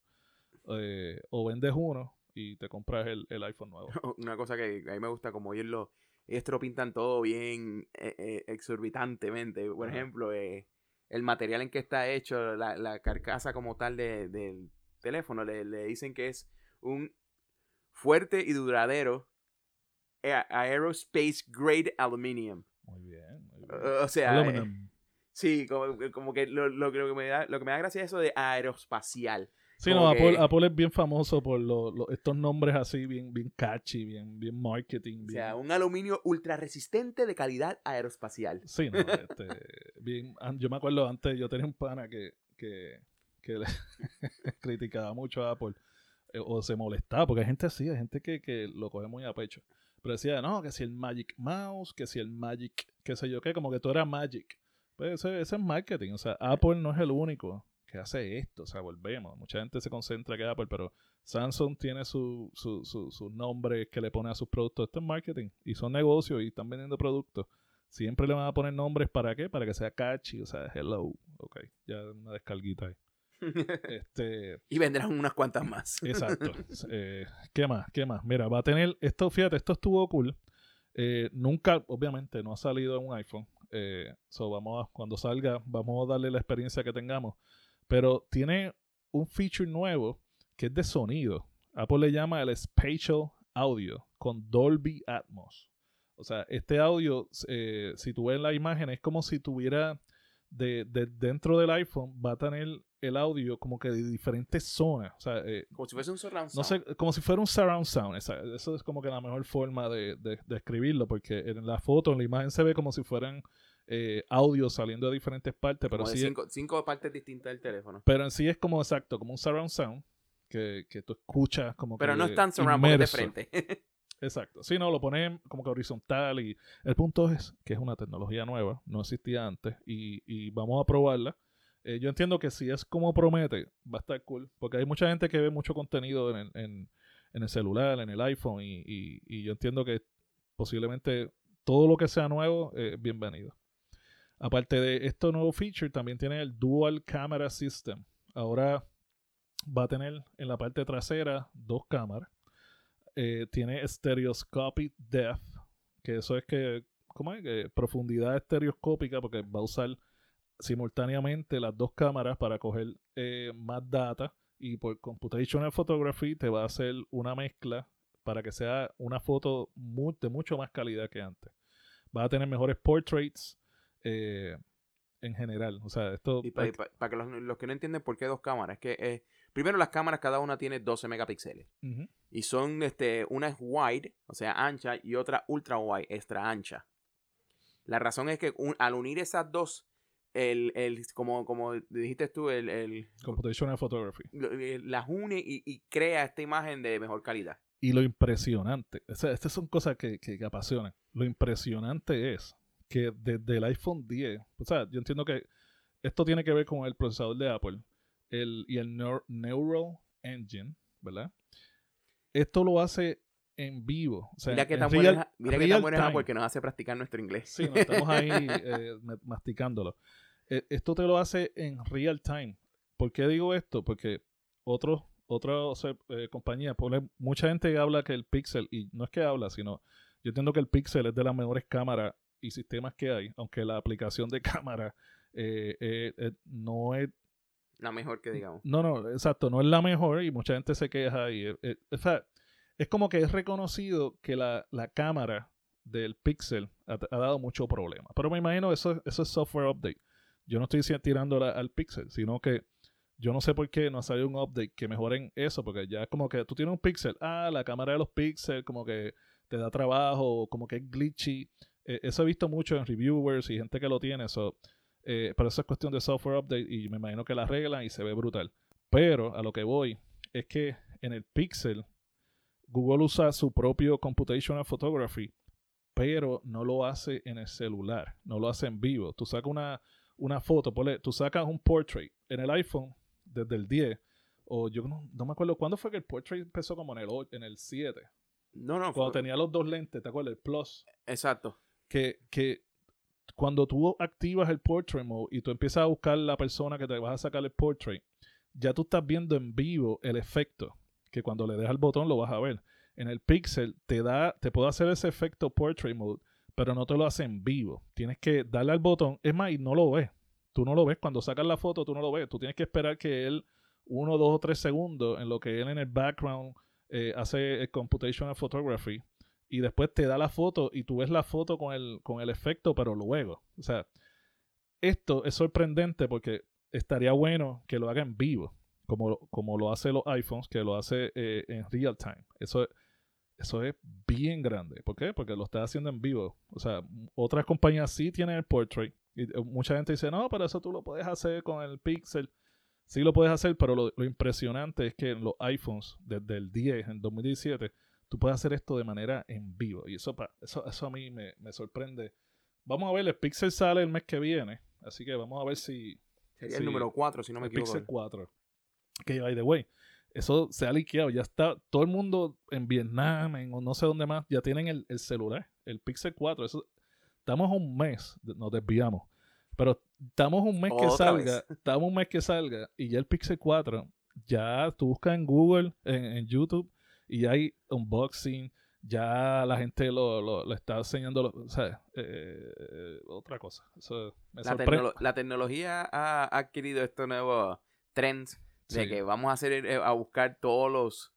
eh, o vendes uno y te compras el, iPhone nuevo. Una cosa que a mí me gusta, como ellos lo, ellos lo pintan todo bien eh, eh, exorbitantemente. Por ejemplo, el material en que está hecho, la, carcasa como tal del teléfono, le, le dicen que es un fuerte y duradero aerospace grade aluminium. Muy bien. O sea, eh, sí, como, que lo, lo, que me da, lo que me da gracia es eso de aeroespacial. Sí, no, Apple, es bien famoso por estos nombres así, bien, bien catchy, bien, bien marketing. O sea, un aluminio ultra resistente de calidad aeroespacial. Sí, no, este, bien, yo me acuerdo antes, yo tenía un pana que, que, que le criticaba mucho a Apple eh, o se molestaba, porque hay gente así, hay gente que, que lo coge muy a pecho. Pero decía, no, que si el Magic Mouse, que si el Magic, qué sé yo qué, como que tú eras Magic. Pues ese, es marketing. O sea, Apple no es el único que hace esto. O sea, volvemos. Mucha gente se concentra que Apple, pero Samsung tiene sus su, su, su nombres que le pone a sus productos. Esto es marketing. Y son negocios y están vendiendo productos. Siempre le van a poner nombres para qué? Para que sea catchy. O sea, hello. Ok, ya una descarguita ahí. este, y vendrán unas cuantas más. exacto. Eh, ¿Qué más? ¿Qué más? Mira, va a tener. Esto, fíjate, esto estuvo cool. Eh, nunca, obviamente, no ha salido en un iPhone. Eh, so vamos a, cuando salga, vamos a darle la experiencia que tengamos. Pero tiene un feature nuevo que es de sonido. Apple le llama el Spatial Audio con Dolby Atmos. O sea, este audio, si tú ves la imagen, es como si tuviera de, dentro del iPhone, va a tener el audio como que de diferentes zonas. O sea, eh, como si fuese un surround sound. No sé, como si fuera un surround sound. eso es como que la mejor forma de, de, escribirlo, porque en la foto, en la imagen se ve como si fueran eh, audios saliendo de diferentes partes. Pero sí cinco, cinco, partes distintas del teléfono. Pero en sí es como exacto, como un surround sound que, que tú escuchas como Pero que no es tan surround de frente. Exacto. Sí, no, lo ponen como que horizontal y el punto es que es una tecnología nueva, no existía antes y, y vamos a probarla. Eh, yo entiendo que si es como promete, va a estar cool, porque hay mucha gente que ve mucho contenido en el, celular, en el iPhone y, yo entiendo que posiblemente todo lo que sea nuevo es bienvenido. Aparte de esto nuevo feature, también tiene el Dual Camera System. Ahora va a tener en la parte trasera dos cámaras eh, tiene stereoscopic depth, que eso es que, ¿cómo es? Profundidad estereoscópica, porque va a usar simultáneamente las dos cámaras para coger eh, más data y por computational photography te va a hacer una mezcla para que sea una foto de mucho más calidad que antes. Va a tener mejores portraits eh, en general. O sea, esto Y para que los, los que no entienden por qué dos cámaras, es que eh, primero las cámaras cada una tiene 12 megapíxeles. Y son, este, una es wide, o sea, ancha, y otra ultra wide, extra ancha. La razón es que un- al unir esas dos, el, el, como, como dijiste tú, el, el- computational photography. eh, las une y, y crea esta imagen de mejor calidad. Y lo impresionante, o sea, estas son cosas que, que, que apasionan. Lo impresionante es que desde el iPhone 10, o sea, yo entiendo que esto tiene que ver con el procesador de Apple el, y el Neur- Neural Engine, ¿verdad? Esto lo hace en vivo. O sea, Mira qué en tan real- es, mira real tan time. porque nos hace practicar nuestro inglés. Sí, no, estamos ahí eh, ma- masticándolo. Eh, esto te lo hace en real time. ¿Por qué digo esto? Porque otros otras eh, compañías, pone- mucha gente habla que el Pixel, y no es que habla, sino yo entiendo que el Pixel es de las mejores cámaras y sistemas que hay, aunque la aplicación de cámara eh, eh, eh, no es La mejor que digamos. no, no, exacto, no es la mejor y mucha gente se queja y eh, eh, o sea, es como que es reconocido que la, la cámara del Pixel ha, dado mucho problema. Pero me imagino eso, eso es software update. Yo no estoy tirando al Pixel, sino que yo no sé por qué no ha salido un update que mejoren eso, porque ya es como que tú tienes un Pixel, ah, la cámara de los Pixel como que te da trabajo, como que es glitchy. Eh, eso he visto mucho en reviewers y gente que lo tiene, eh, pero eso es cuestión de software update y me imagino que la arreglan y se ve brutal. Pero a lo que voy es que en el Pixel, Google usa su propio computational photography, pero no lo hace en el celular, no lo hace en vivo. Tú sacas una, una foto, ponle- tú sacas un portrait en el iPhone desde el 10, o yo no, no me acuerdo cuándo fue que el portrait empezó como en el, en el 7, No, no, cuando fue- tenía los dos lentes, ¿te acuerdas? El Plus exacto. que, que cuando tú activas el portrait mode y tú empiezas a buscar la persona que te vas a sacar el portrait, ya tú estás viendo en vivo el efecto, que cuando le dejas el botón lo vas a ver. En el Pixel te da, te puede hacer ese efecto portrait mode, pero no te lo hace en vivo. Tienes que darle al botón, es más, y no lo ves. Tú no lo ves. Cuando sacas la foto, tú no lo ves. Tú tienes que esperar que él, uno, dos o tres segundos, en lo que él en el background eh, hace el computational photography, y después te da la foto y tú ves la foto con el, con el efecto, pero luego. O sea, esto es sorprendente porque estaría bueno que lo haga en vivo, como, como lo hace los iPhones, que lo hace eh, en real time. Eso, eso es bien grande. ¿Por qué? Porque lo está haciendo en vivo. O sea, otras compañías sí tienen el portrait. Y eh, mucha gente dice, no, pero eso tú lo puedes hacer con el Pixel. Sí lo puedes hacer, pero lo, lo impresionante es que en los iPhones, desde el 10, en 2017, tú puedes hacer esto de manera en vivo. Y eso, pa- eso, eso a mí me, me sorprende. Vamos a ver, el Pixel sale el mes que viene. Así que vamos a ver si, Sería el número 4, si no me el equivoco. Pixel 4. Que by the way, eso se ha liqueado. Ya está todo el mundo en Vietnam, en no sé dónde más, ya tienen el, el celular, el Pixel 4. Eso, estamos a un mes, nos desviamos. Pero estamos un mes que salga, vez. estamos un mes que salga y ya el Pixel 4, ya tú buscas en Google, en, en YouTube, y hay unboxing, ya la gente lo, lo, lo está enseñando, lo- o sea, eh, otra cosa. Eso me La, tecnolo- la tecnología ha adquirido estos nuevos trends de Sí. que vamos a hacer eh, a buscar todos los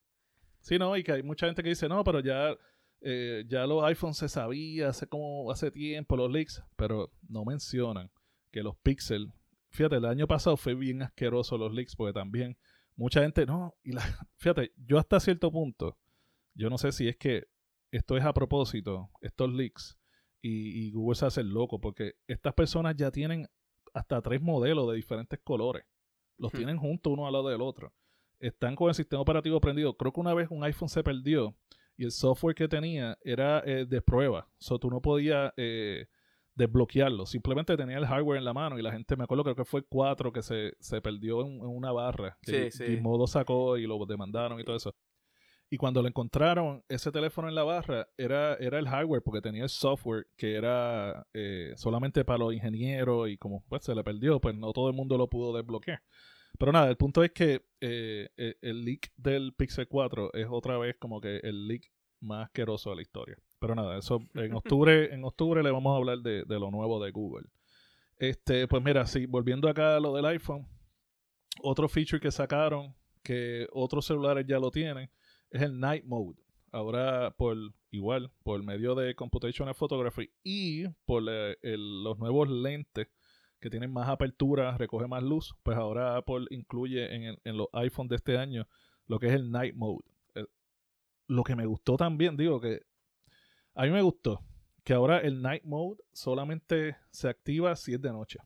Sí, no, y que hay mucha gente que dice, no, pero ya, eh, ya los iPhones se sabía hace como hace tiempo, los leaks, pero no mencionan que los Pixel, fíjate, el año pasado fue bien asqueroso los leaks, porque también mucha gente, no, y la, fíjate, yo hasta cierto punto, yo no sé si es que esto es a propósito, estos leaks, y, y Google se hace el loco, porque estas personas ya tienen hasta tres modelos de diferentes colores, los Hmm. tienen juntos uno al lado del otro. están con el sistema operativo prendido. Creo que una vez un iPhone se perdió y el software que tenía era eh, de prueba. O sea, tú no podías eh, desbloquearlo. Simplemente tenía el hardware en la mano y la gente, me acuerdo, creo que fue el 4 que se, se perdió en, una barra. Que sí, sí. modo sacó y lo demandaron y todo eso. Y cuando lo encontraron, ese teléfono en la barra era, era el hardware, porque tenía el software que era eh, solamente para los ingenieros y como pues se le perdió, pues no todo el mundo lo pudo desbloquear. Pero nada, el punto es que eh, e, el leak del Pixel 4 es otra vez como que el leak más asqueroso de la historia. Pero nada, eso en octubre, en octubre le vamos a hablar de, de, lo nuevo de Google. Este, pues mira, sí, volviendo acá a lo del iPhone, otro feature que sacaron, que otros celulares ya lo tienen, es el Night Mode. Ahora, por igual, por medio de Computational Photography y por eh, los nuevos lentes que tienen más apertura, recoge más luz, pues ahora Apple incluye en, en los iPhones de este año lo que es el Night Mode. Eh, lo que me gustó también, digo que a mí me gustó que ahora el Night Mode solamente se activa si es de noche.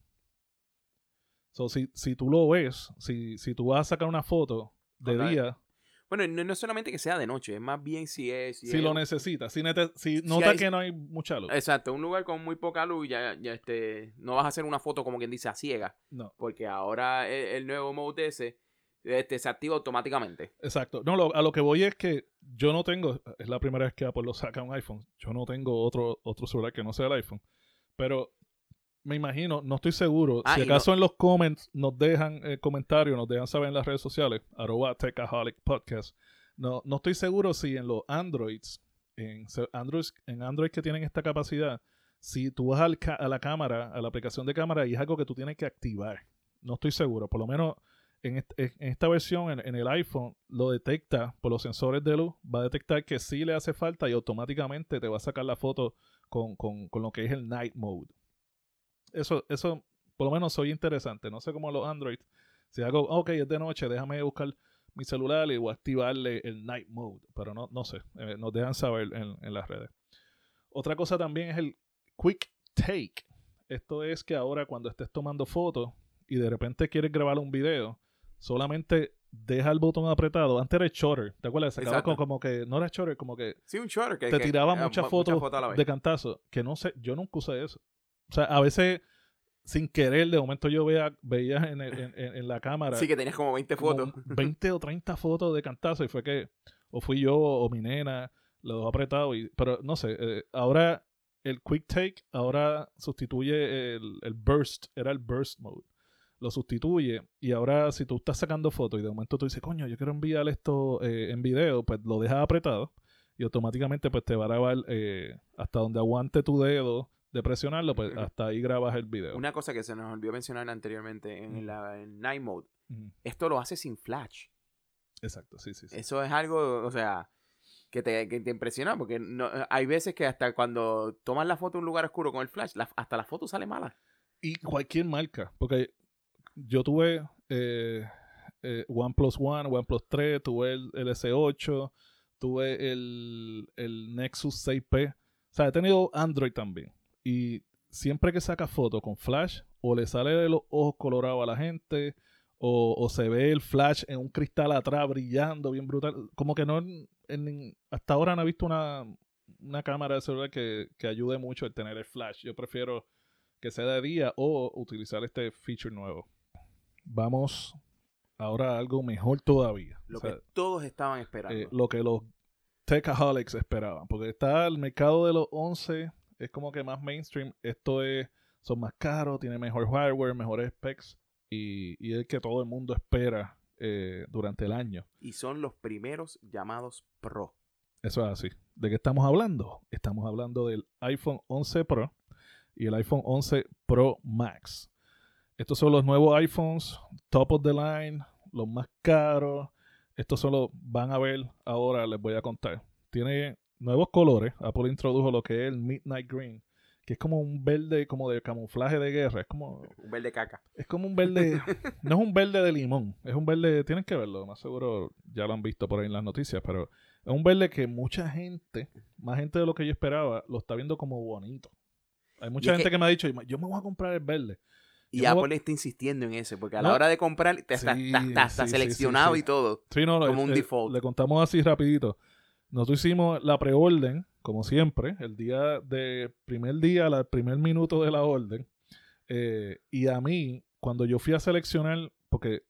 So, si, si tú lo ves, si, si tú vas a sacar una foto de día, bueno, no, es solamente que sea de noche, es más bien si es... Si, lo necesita, si, si nota que no hay mucha luz. Exacto, un lugar con muy poca luz, ya, ya este, no vas a hacer una foto como quien dice a ciega. No. Porque ahora el, nuevo mode ese este, se activa automáticamente. Exacto. No, a lo que voy es que yo no tengo, es la primera vez que Apple lo saca un iPhone, yo no tengo otro, otro celular que no sea el iPhone. Pero me imagino, no estoy seguro. Ah, si acaso en los comments nos dejan eh, comentarios, nos dejan saber en las redes sociales, arroba Techaholic Podcast. No, no estoy seguro si en los Androids, en Android, en Android que tienen esta capacidad, si tú vas al a la cámara, a la aplicación de cámara, y es algo que tú tienes que activar. No estoy seguro. Por lo menos en, esta versión, en, el iPhone, lo detecta por los sensores de luz. Va a detectar que sí le hace falta y automáticamente te va a sacar la foto con, con, con lo que es el Night Mode eso, eso por lo menos soy interesante. No sé cómo los Android. Si hago, ok, es de noche, déjame buscar mi celular y voy a activarle el night mode. Pero no, no sé, eh, nos dejan saber en, en, las redes. Otra cosa también es el quick take. Esto es que ahora cuando estés tomando fotos y de repente quieres grabar un video, solamente deja el botón apretado. Antes era el shutter, ¿te acuerdas? Se como, como, que, no era shutter, como que... Sí, un shutter. Que, te tiraba muchas fotos de cantazo. Que no sé, yo nunca usé eso. O sea, a veces sin querer, de momento yo veía, veía en, en, en, la cámara. Sí, que tenías como 20 fotos. 20 o 30 fotos de cantazo y fue que o fui yo o mi nena, lo dejó apretado. Y, pero no sé, eh, ahora el quick take ahora sustituye el, el, burst, era el burst mode. Lo sustituye y ahora si tú estás sacando fotos y de momento tú dices, coño, yo quiero enviar esto eh, en video, pues lo dejas apretado y automáticamente pues te va a grabar eh, hasta donde aguante tu dedo de presionarlo, pues hasta ahí grabas el video. Una cosa que se nos olvidó mencionar anteriormente en, la, Night Mode, esto lo hace sin flash. Exacto, sí, sí, Eso es algo, o sea, que te, que te impresiona, porque no, hay veces que hasta cuando tomas la foto en un lugar oscuro con el flash, hasta la foto sale mala. Y cualquier marca, porque yo tuve eh, eh, OnePlus One, OnePlus 3, tuve el, el S8, tuve el, el Nexus 6P. O sea, he tenido Android también. Y siempre que saca fotos con flash, o le sale de los ojos colorados a la gente, o, se ve el flash en un cristal atrás brillando bien brutal. Como que no, hasta ahora no he visto una, cámara de celular que, ayude mucho el tener el flash. Yo prefiero que sea de día o utilizar este feature nuevo. Vamos ahora a algo mejor todavía. Lo que todos estaban esperando. Eh, lo que los techaholics esperaban. Porque está el mercado de los 11 es como que más mainstream. Esto es, son más caros, tiene mejor hardware, mejores specs y, y es que todo el mundo espera eh, durante el año. Y son los primeros llamados Pro. Eso es así. ¿De qué estamos hablando? Estamos hablando del iPhone 11 Pro y el iPhone 11 Pro Max. Estos son los nuevos iPhones, top of the line, los más caros. Estos solo van a ver ahora, les voy a contar. Tiene nuevos colores. Apple introdujo lo que es el Midnight Green, que es como un verde como de camuflaje de guerra. Es como. Un verde caca. Es como un verde. no es un verde de limón. Es un verde. Tienen que verlo. Más seguro ya lo han visto por ahí en las noticias. Pero es un verde que mucha gente, más gente de lo que yo esperaba, lo está viendo como bonito. Hay mucha gente que... me ha dicho, yo me voy a comprar el verde. Y voy- Apple está insistiendo en ese, porque a la hora de comprar te está, Sí, está- está- sí, seleccionado sí. y todo. Sí, no, Como un eh, default. Le contamos así rapidito. Nosotros hicimos la preorden, como siempre, el día de primer día, el primer minuto de la orden. Eh, y a mí, cuando yo fui a seleccionar, porque,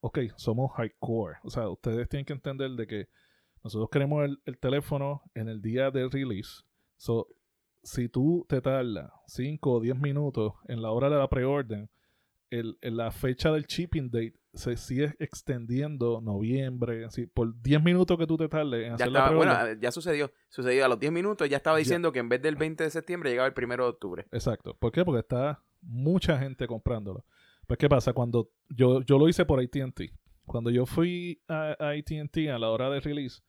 ok, somos hardcore. O sea, ustedes tienen que entender de que nosotros queremos el, el teléfono en el día del release. So, si tú te tardas 5 o 10 minutos en la hora de la preorden, el, el- la fecha del shipping date se sigue extendiendo noviembre, así, por 10 minutos que tú te tardes en Ya hacer la preorden. bueno, ya sucedió. Sucedió a los 10 minutos, ya estaba Ya. diciendo que en vez del 20 de septiembre llegaba el 1 de octubre. Exacto. ¿Por qué? Porque está mucha gente comprándolo. Pues, ¿qué pasa? Cuando yo, yo lo hice por ATT. Cuando yo fui a, a ATT a la hora de release,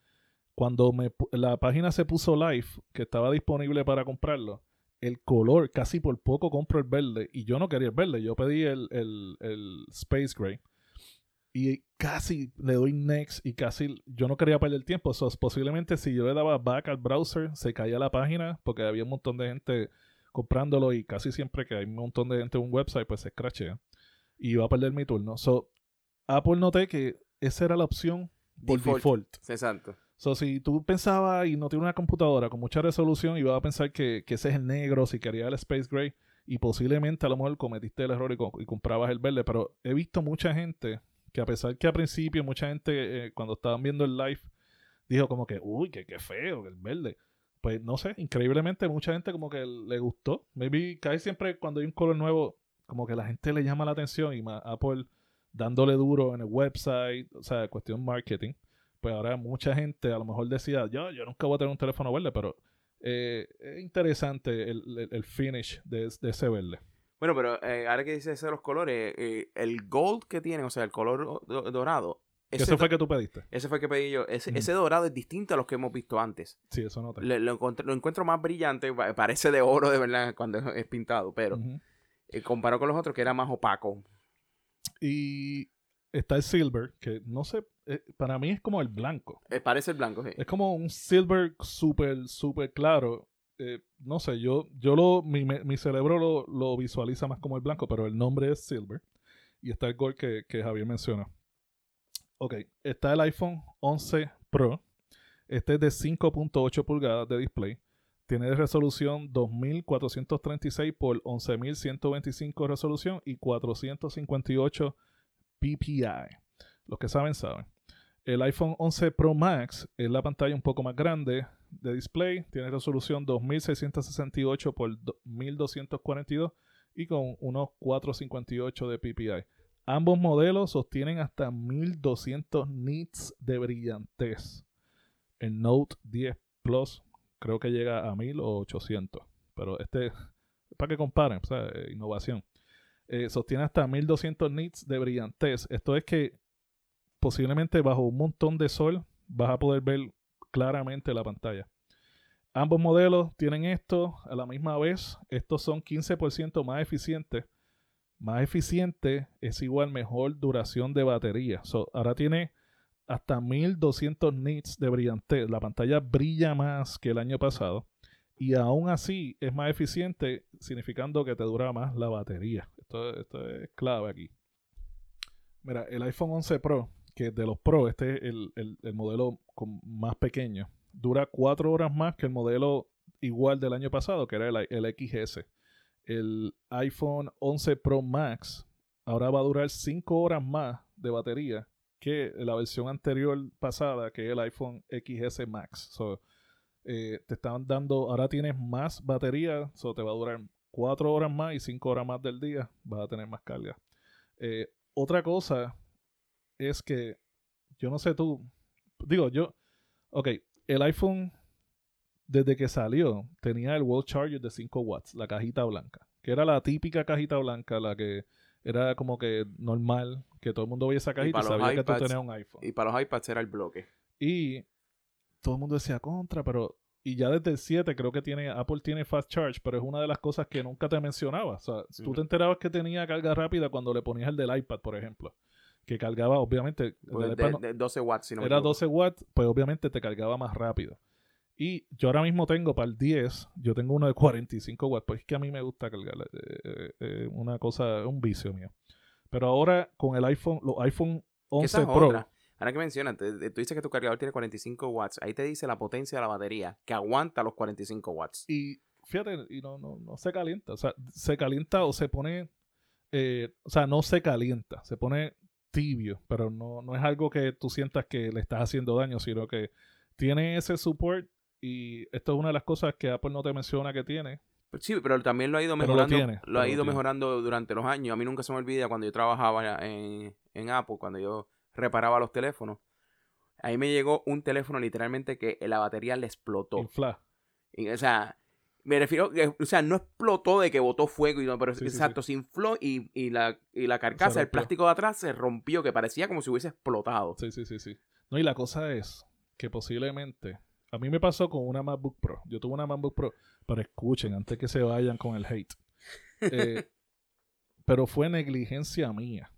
cuando me, la página se puso live, que estaba disponible para comprarlo, el color, casi por poco compro el verde. Y yo no quería el verde, yo pedí el, el, el Space Gray. Y casi le doy next y casi yo no quería perder tiempo. So, posiblemente si yo le daba back al browser, se caía la página porque había un montón de gente comprándolo y casi siempre que hay un montón de gente en un website, pues se scratchea. Y iba a perder mi turno. So, Apple noté que esa era la opción por Default. default. Exacto. So, si tú pensabas y no tienes una computadora con mucha resolución, ibas a pensar que, que ese es el negro, si querías el Space Gray, y posiblemente a lo mejor cometiste el error y, co- y comprabas el verde. Pero he visto mucha gente que a pesar que al principio mucha gente eh, cuando estaban viendo el live dijo como que, uy, que, que feo, que el verde. Pues no sé, increíblemente mucha gente como que le gustó. Maybe casi siempre cuando hay un color nuevo, como que la gente le llama la atención y más Apple dándole duro en el website, o sea, cuestión marketing pues ahora mucha gente a lo mejor decía, yo, yo nunca voy a tener un teléfono verde, pero eh, es interesante el, el- el finish de, de ese verde. Bueno, pero eh, ahora que dices eso de los colores, eh, el gold que tiene, o sea, el color do- dorado, ¿Qué ese, eso fue que tú pediste? ese fue el que pedí yo. Ese, dorado es distinto a los que hemos visto antes. Sí, eso no te. Le- lo, lo encuentro más brillante, pa- parece de oro de verdad cuando es pintado, pero eh, comparado con los otros que era más opaco. Y está el silver, que no sé, eh, para mí es como el blanco. Parece el blanco, sí. Es como un silver súper, súper claro. Eh, no sé, yo, yo lo, mi, mi cerebro lo, lo visualiza más como el blanco, pero el nombre es silver. Y está el gold que, que Javier mencionó. Ok, está el iPhone 11 Pro. Este es de 5.8 pulgadas de display. Tiene resolución 2436 por 11125 de resolución y 458 ppi. Los que saben, saben. El iPhone 11 Pro Max es la pantalla un poco más grande de display. Tiene resolución 2668 por 1242 y con unos 458 de ppi. Ambos modelos sostienen hasta 1200 nits de brillantez. El Note 10 Plus creo que llega a 1800. Pero este, para que comparen, o sea, eh, innovación. Eh, sostiene hasta 1200 nits de brillantez. Esto es que posiblemente bajo un montón de sol vas a poder ver claramente la pantalla. Ambos modelos tienen esto a la misma vez. Estos son 15% más eficientes. Más eficiente es igual mejor duración de batería. So, ahora tiene hasta 1200 nits de brillantez. La pantalla brilla más que el año pasado. Y aún así es más eficiente, significando que te dura más la batería. Esto, esto es clave aquí. Mira, el iPhone 11 Pro, que de los Pro, este es el, el- el modelo con- más pequeño, dura 4 horas más que el modelo igual del año pasado, que era el, el XS. El iPhone 11 Pro Max ahora va a durar 5 horas más de batería que la versión anterior pasada, que es el iPhone XS Max. So, eh, te están dando, ahora tienes más batería, so te va a durar 4 horas más y 5 horas más del día, vas a tener más carga. Eh, otra cosa es que, yo no sé tú, digo yo, ok, el iPhone desde que salió tenía el Wall Charger de 5 watts, la cajita blanca, que era la típica cajita blanca, la que era como que normal, que todo el mundo veía esa cajita y, sabía que tú tenías un iPhone. Y para los iPads era el bloque. Y todo el mundo decía contra, pero. Y ya desde el 7 creo que tiene. Apple tiene Fast Charge, pero es una de las cosas que nunca te mencionaba. O sea, tú te enterabas que tenía carga rápida cuando le ponías el del iPad, por ejemplo. Que cargaba, obviamente. Pues del de, iPad no- de 12 watts, si no era equivoco. 12 watts, pues obviamente te cargaba más rápido. Y yo ahora mismo tengo para el 10, yo tengo uno de 45 watts, pues es que a mí me gusta cargar. eh, eh, eh, es una cosa, un vicio mío. Pero ahora con el iPhone, los iPhone 11 Esa es Pro, otra. Ahora que mencionas, te- tú dices que tu cargador tiene 45 watts. Ahí te dice la potencia de la batería, que aguanta los 45 watts. y fíjate, y no, no, no se calienta. O sea, se calienta o se pone, eh, o sea, no se calienta, se pone tibio, pero no, no es algo que tú sientas que le estás haciendo daño, sino que tiene ese support y esto es una de las cosas que Apple no te menciona que tiene. Pues Sí, pero también lo ha ido lo mejorando. Lo, ha lo ido mejorando durante los años. A mí nunca se me olvida cuando yo trabajaba en, en Apple, cuando yo reparaba los teléfonos. Ahí me llegó un teléfono literalmente que la batería le explotó. Infla. Y, o sea, me refiero, o sea, no explotó de que botó fuego, y no, pero Sí, sí, exacto, se infló y, y la, y la carcasa, el plástico de atrás se rompió, que parecía como si hubiese explotado. Sí, sí, sí, sí. No, y la cosa es que posiblemente. A mí me pasó con una MacBook Pro. Yo tuve una MacBook Pro, pero escuchen, antes que se vayan con el hate. Eh, pero fue negligencia mía.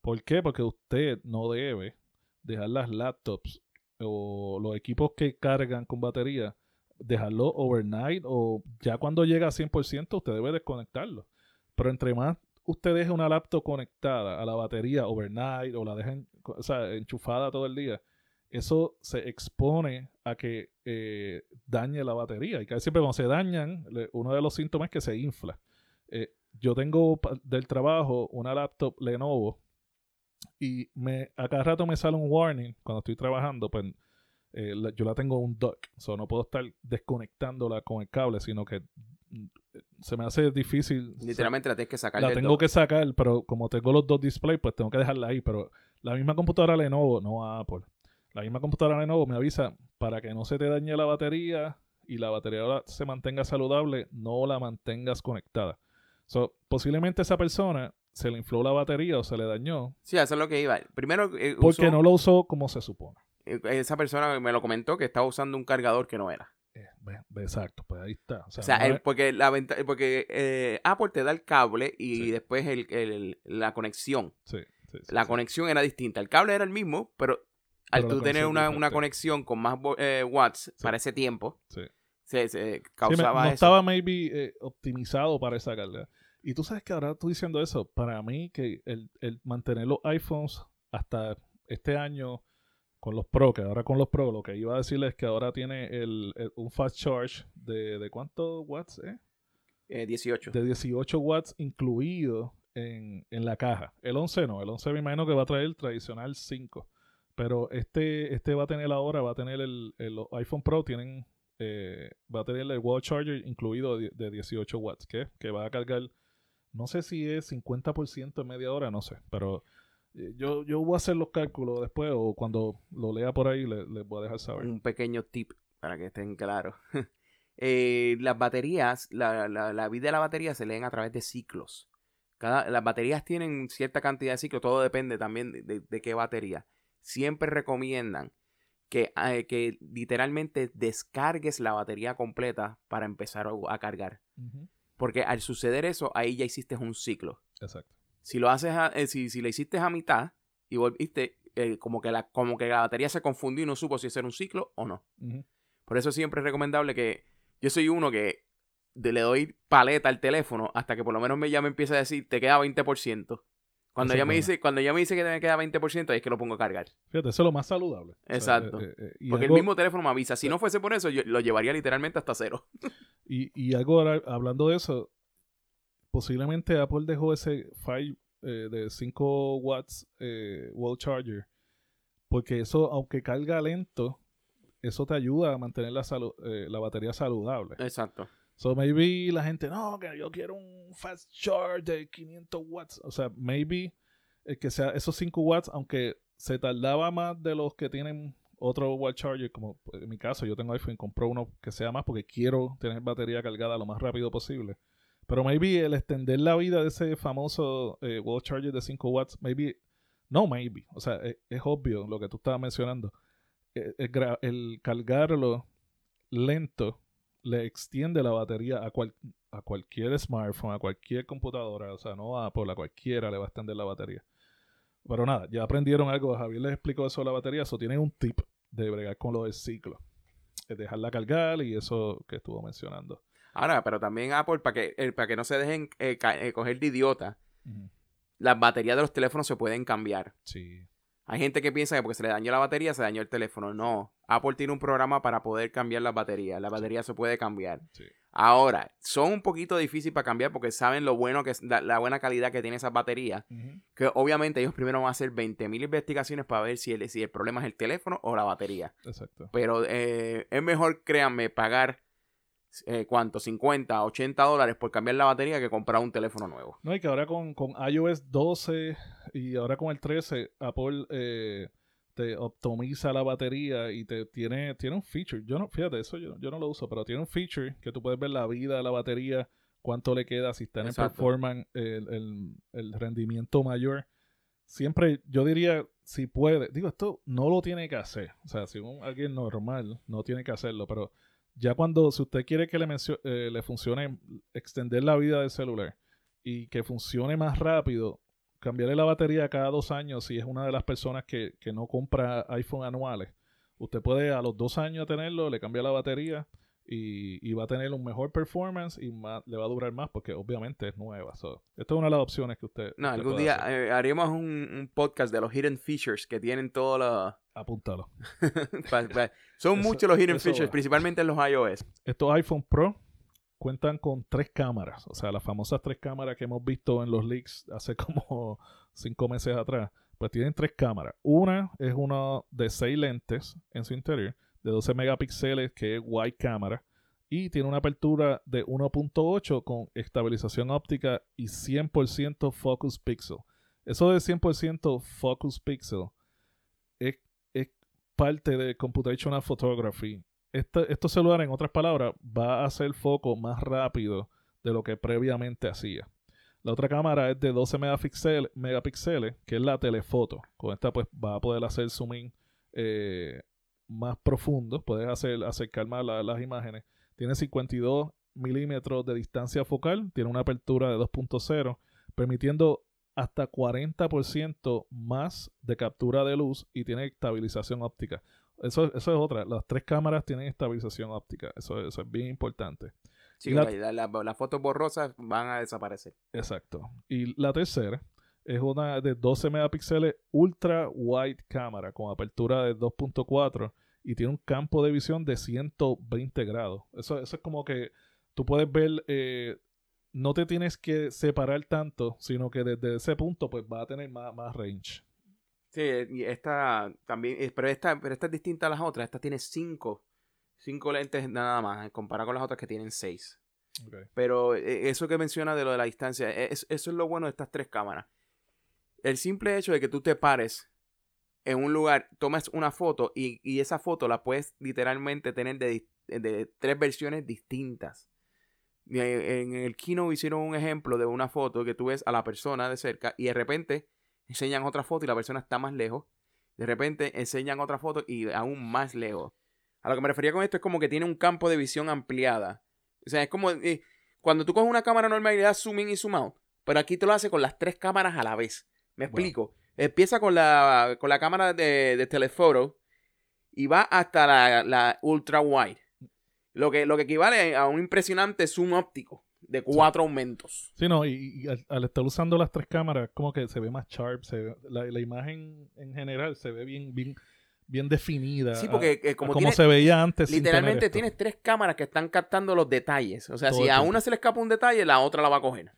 ¿Por qué? Porque usted no debe dejar las laptops o los equipos que cargan con batería, dejarlo overnight o ya cuando llega a 100% usted debe desconectarlo. Pero entre más usted deje una laptop conectada a la batería overnight o la dejen o sea, enchufada todo el día, eso se expone a que eh, dañe la batería. Y casi siempre cuando se dañan, uno de los síntomas es que se infla. Eh, yo tengo del trabajo una laptop Lenovo y me, a cada rato me sale un warning cuando estoy trabajando, pues eh, la- yo la tengo un dock, so no puedo estar desconectándola con el cable, sino que mm, se me hace difícil. Literalmente la tienes que sacar La del tengo dock. que sacar, pero como tengo los dos displays, pues tengo que dejarla ahí. Pero la misma computadora Lenovo, no Apple, la misma computadora Lenovo me avisa para que no se te dañe la batería y la batería ahora se mantenga saludable, no la mantengas conectada. So, posiblemente esa persona se le infló la batería o se le dañó Sí, eso es lo que iba. Primero, eh, porque usó- no lo usó como se supone. Eh, esa persona me lo comentó que estaba usando un cargador que no era. Eh, exacto, pues ahí está. O sea, O sea, no el- es- porque, la venta- porque eh, Apple te da el cable y Sí. después el, el- la conexión. sí, La conexión era distinta. El cable era el mismo, pero al Pero tú tener una, una conexión con más eh, watts para ese tiempo, se, se Sí, me- causaba no eso. estaba maybe eh, optimizado para esa carga. Y tú sabes que ahora tú diciendo eso, para mí que el, el mantener los iPhones hasta este año con los Pro, que ahora con los Pro, lo que iba a decirles es que ahora tiene el, el- un fast charge de, de cuántos watts, eh? Eh, 18. De 18 watts incluido en, en la caja. El 11 no, el 11 me imagino que va a traer el tradicional 5. Pero este, este va a tener ahora, va a tener el, el- los iPhone Pro, tienen, eh, va a tener el wall charger incluido de, de 18 watts, que, que va a cargar, no sé si es 50% en media hora, no sé, pero yo, yo voy a hacer los cálculos después o cuando lo lea por ahí le- les voy a dejar saber. Un pequeño tip para que estén claros. Eh, las baterías, la, la- la vida de la batería se leen a través de ciclos. Cada, las baterías tienen cierta cantidad de ciclos, todo depende también de, de- de qué batería. Siempre recomiendan que, eh, que literalmente descargues la batería completa para empezar a, a cargar. Porque al suceder eso, ahí ya hiciste un ciclo. Exacto. Si lo haces, a- eh, si, si le hiciste a mitad y volviste, eh, como, que la, como que la batería se confundió y no supo si hacer un ciclo o no. Por eso siempre es recomendable que yo soy uno que de- le doy paleta al teléfono hasta que por lo menos me, ya me empieza a decir, te queda 20%. Cuando es me dice, cuando ya me dice que me queda 20%, ahí es que lo pongo a cargar. Fíjate, eso es lo más saludable. O sea, Exacto. eh, eh, y Porque algo- el mismo teléfono me avisa. Si no fuese por eso, yo lo llevaría literalmente hasta cero. Y, y algo hablando de eso, posiblemente Apple dejó ese 5 de 5 watts eh, wall charger, porque eso, aunque carga lento, eso te ayuda a mantener la, salu- eh, la batería saludable. Exacto. So maybe la gente, no, que yo quiero un fast charge de 500 watts. O sea, maybe el que sea esos 5 watts, aunque se tardaba más de los que tienen otro wall charger, como en mi caso, yo tengo iPhone, compró uno que sea más porque quiero tener batería cargada lo más rápido posible. Pero maybe el extender la vida de ese famoso eh, wall charger de 5 watts, maybe, no maybe, o sea, es, es obvio lo que tú estabas mencionando. Eh, El, cargarlo lento le extiende la batería a, cual- a cualquier smartphone, a cualquier computadora, o sea, no a Apple, a cualquiera le va a extender la batería. Pero nada, ya aprendieron algo, Javier les explicó eso de la batería, eso tienen un tip de bregar con lo del ciclo. Es dejarla cargar y eso que estuvo mencionando. Ahora, pero también Apple, para que, eh, para que no se dejen eh, eh, coger de idiota, las baterías de los teléfonos se pueden cambiar. Sí. Hay gente que piensa que porque se le dañó la batería, se dañó el teléfono. No. Apple tiene un programa para poder cambiar las baterías. La batería se puede cambiar. Sí. Ahora, son un poquito difíciles para cambiar porque saben lo bueno que es, la, la buena calidad que tiene esas baterías. Que obviamente ellos primero van a hacer 20.000 investigaciones para ver si el, si el problema es el teléfono o la batería. Exacto. Pero eh, es mejor, créanme, pagar eh, ¿cuánto? 50, 80 dólares por cambiar la batería que comprar un teléfono nuevo. No, y que ahora con, con iOS 12 y ahora con el 13, Apple eh, te optimiza la batería y te tiene, tiene un feature. Yo no, fíjate, eso yo, yo no lo uso, pero tiene un feature que tú puedes ver la vida de la batería, cuánto le queda, si está en el performance, el, el- el rendimiento mayor. Siempre, yo diría, si puede, digo, esto no lo tiene que hacer. O sea, si un, alguien normal no tiene que hacerlo, pero ya cuando, si usted quiere que le, eh, le funcione, extender la vida del celular y que funcione más rápido, cambiarle la batería cada dos años si es una de las personas que, que no compra iPhone anuales. Usted puede a los dos años tenerlo, le cambia la batería y, y va a tener un mejor performance y más- le va a durar más porque obviamente es nueva. So, esta es una de las opciones que usted... No, usted algún día eh, haremos un, un podcast de los hidden features que tienen todos los... Apúntalo. Son Eso- muchos los hidden features, va. principalmente en los iOS. Estos iPhone Pro cuentan con tres cámaras, o sea, las famosas tres cámaras que hemos visto en los leaks hace como cinco meses atrás, pues tienen tres cámaras. Una es una de seis lentes en su interior, de 12 megapíxeles, que es wide cámara, y tiene una apertura de 1.8 con estabilización óptica y 100% focus pixel. Eso de 100% focus pixel es, es parte de computational photography este- estos celulares, en otras palabras, va a hacer foco más rápido de lo que previamente hacía. La otra cámara es de 12 megapíxeles, megapíxeles, que es la telefoto. Con esta pues va a poder hacer zoom in eh, más profundo, puedes hacer, acercar más la- las imágenes. Tiene 52 milímetros de distancia focal, tiene una apertura de 2.0, permitiendo hasta 40% más de captura de luz y tiene estabilización óptica. Eso, eso es otra. Las tres cámaras tienen estabilización óptica. Eso, eso es bien importante. Sí, Y la- la- la- la- las fotos borrosas van a desaparecer. Exacto. Y la tercera es una de 12 megapíxeles ultra wide cámara con apertura de 2.4 y tiene un campo de visión de 120 grados. Eso, eso es como que tú puedes ver, eh, no te tienes que separar tanto, sino que desde ese punto pues va a tener más, más range. Sí, y esta también, eh, pero esta, pero esta es distinta a las otras. Esta tiene cinco, cinco lentes nada más, comparado con las otras que tienen seis. Pero eh, eso que menciona de lo de la distancia, e, es- eso es lo bueno de estas tres cámaras. El simple hecho de que tú te pares en un lugar, tomas una foto y, y esa foto la puedes literalmente tener de, de tres versiones distintas. En el Kino hicieron un ejemplo de una foto que tú ves a la persona de cerca y de repente enseñan otra foto y la persona está más lejos. De repente enseñan otra foto y aún más lejos. A lo que me refería con esto es como que tiene un campo de visión ampliada. O sea, es como eh, cuando tú coges una cámara normal y le das zoom in y zoom out. Pero aquí te lo hace con las tres cámaras a la vez. Me explico. Empieza con la, con la cámara de, de telephoto y va hasta la, la ultra wide. Lo que, lo que equivale a un impresionante zoom óptico de cuatro aumentos. Sí, no, y, y al, al estar usando las tres cámaras, como que se ve más sharp, se ve- la, la imagen en general se ve bien, bien, bien definida. Sí, a- porque eh, a como, tiene- se veía antes. literalmente tienes tres cámaras que están captando los detalles. O sea, Todo si a una se le escapa un detalle, la otra la va a coger.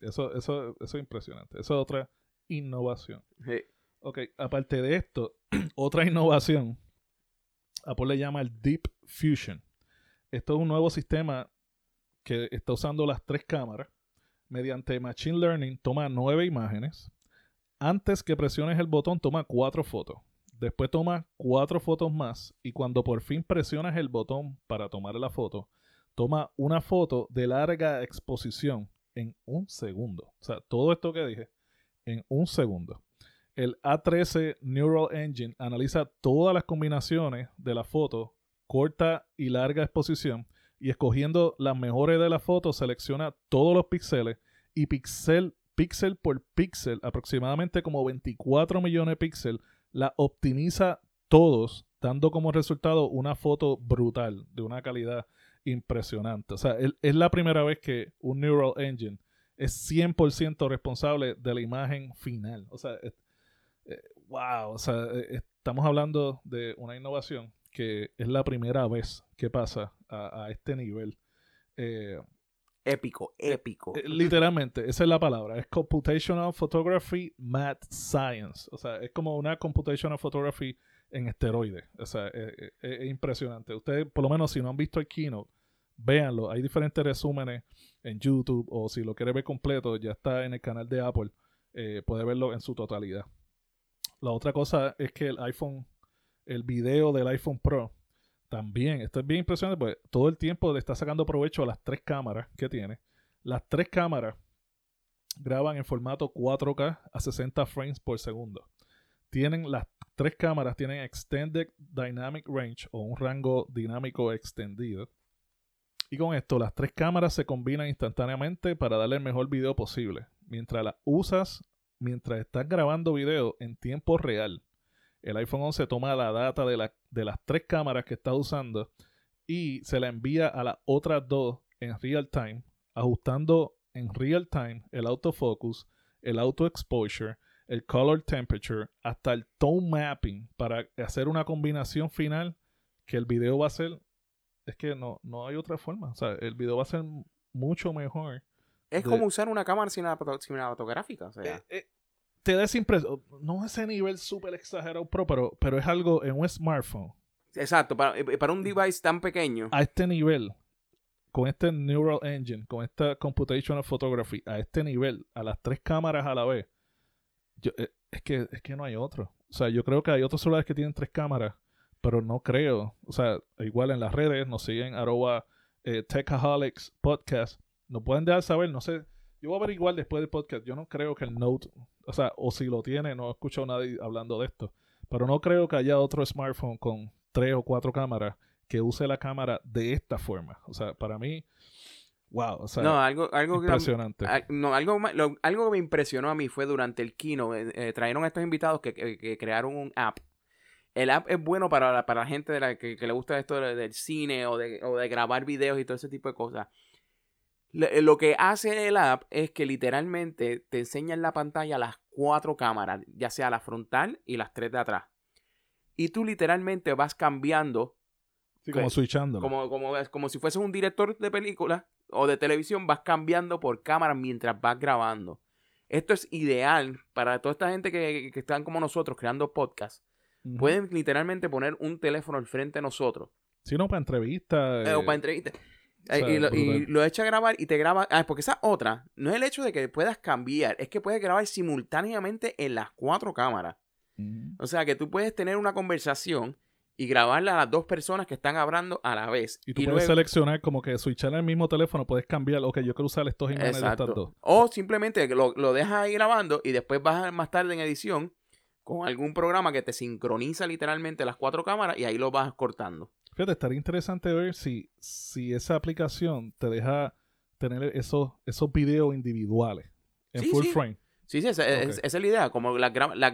Eso, eso, eso es impresionante. Eso es otra innovación. Sí. Ok, aparte de esto, otra innovación, Apple le llama el Deep Fusion. Esto es un nuevo sistema que está usando las tres cámaras. Mediante Machine Learning toma nueve imágenes. Antes que presiones el botón toma cuatro fotos. Después toma cuatro fotos más y cuando por fin presionas el botón para tomar la foto, toma una foto de larga exposición en un segundo. O sea, todo esto que dije en un segundo. El A13 Neural Engine analiza todas las combinaciones de la foto, corta y larga exposición, y escogiendo las mejores de la foto selecciona todos los píxeles y pixel, píxel por píxel, aproximadamente como 24 millones de píxeles, la optimiza todos, dando como resultado una foto brutal, de una calidad impresionante. O sea, es la primera vez que un Neural Engine es 100% responsable de la imagen final. O sea, wow, o sea, estamos hablando de una innovación que es la primera vez que pasa a, este nivel. Eh, épico, eh, épico. Eh, literalmente, esa es la palabra. Es Computational Photography Math Science. O sea, es como una Computational Photography en esteroides. O sea, es, impresionante. Ustedes, por lo menos, si no han visto el keynote, véanlo. Hay diferentes resúmenes en YouTube o si lo quiere ver completo, ya está en el canal de Apple. puede verlo en su totalidad. La otra cosa es que el iPhone, el video del iPhone Pro, también, esto es bien impresionante, pues todo el tiempo le está sacando provecho a las tres cámaras que tiene. Las tres cámaras graban en formato 4K a 60 frames por segundo. Tienen las tres cámaras tienen Extended Dynamic Range o un rango dinámico extendido. Y con esto, las tres cámaras se combinan instantáneamente para darle el mejor video posible. Mientras las usas mientras estás grabando video en tiempo real, el iPhone 11 toma la data de, las tres cámaras que estás usando y se la envía a las otras dos en real time, ajustando en real time el autofocus, el auto exposure, el color temperature, hasta el tone mapping para hacer una combinación final que el video va a ser. Es que no, no hay otra forma. O sea, el video va a ser mucho mejor es como usar una cámara cinematográfica. O sea. Eh, eh, te da esa impresión. No ese nivel súper exagerado pro, pero, pero es algo en un smartphone. Exacto, para, eh, para un device tan pequeño. A este nivel, con este Neural Engine, con esta Computational Photography, a este nivel, a las tres cámaras a la vez, es, que, es que no hay otro. O sea, yo creo que hay otros celulares que tienen tres cámaras, pero no creo. O sea, igual en las redes nos siguen arroba Techaholics Podcast no pueden dejar saber, no sé. Yo voy a averiguar después del podcast. Yo no creo que el Note, o sea, o si lo tiene, no he escuchado a nadie hablando de esto. Pero no creo que haya otro smartphone con tres o cuatro cámaras que use la cámara de esta forma. O sea, para mí, wow. O sea, no, algo, algo impresionante. no, algo, algo que me impresionó a mí fue durante el kino. Eh, eh, trajeron a estos invitados que, crearon un app. El app es bueno para la, para la gente de la que, le gusta esto del, cine o de, o de grabar videos y todo ese tipo de cosas. Eh, lo que hace el app es que literalmente te enseña en la pantalla las cuatro cámaras, ya sea la frontal y las tres de atrás. Y tú literalmente vas cambiando. Sí, como switchando. Como, como, como si fueses un director de película o de televisión, vas cambiando por cámara mientras vas grabando. Esto es ideal para toda esta gente que, que están como nosotros creando podcasts. Pueden literalmente poner un teléfono al frente de nosotros. Sí, no, para entrevistas. Eh, o para entrevistas y, lo, echa a grabar y te graba. Ah, porque esa otra, no es el hecho de que puedas cambiar, es que puedes grabar simultáneamente en las cuatro cámaras. O sea que tú puedes tener una conversación y grabarla a las dos personas que están hablando a la vez. Y tú puedes seleccionar como que switchar el mismo teléfono, puedes cambiar, ok, yo quiero usar estos imágenes de estas dos. O simplemente lo, lo dejas ahí grabando y después vas más tarde en edición con algún programa que te sincroniza literalmente las cuatro cámaras y ahí lo vas cortando. Fíjate, estaría interesante ver si, si esa aplicación te deja tener esos, esos videos individuales en full frame. Sí, sí, esa, es, la idea. Como las graba, las,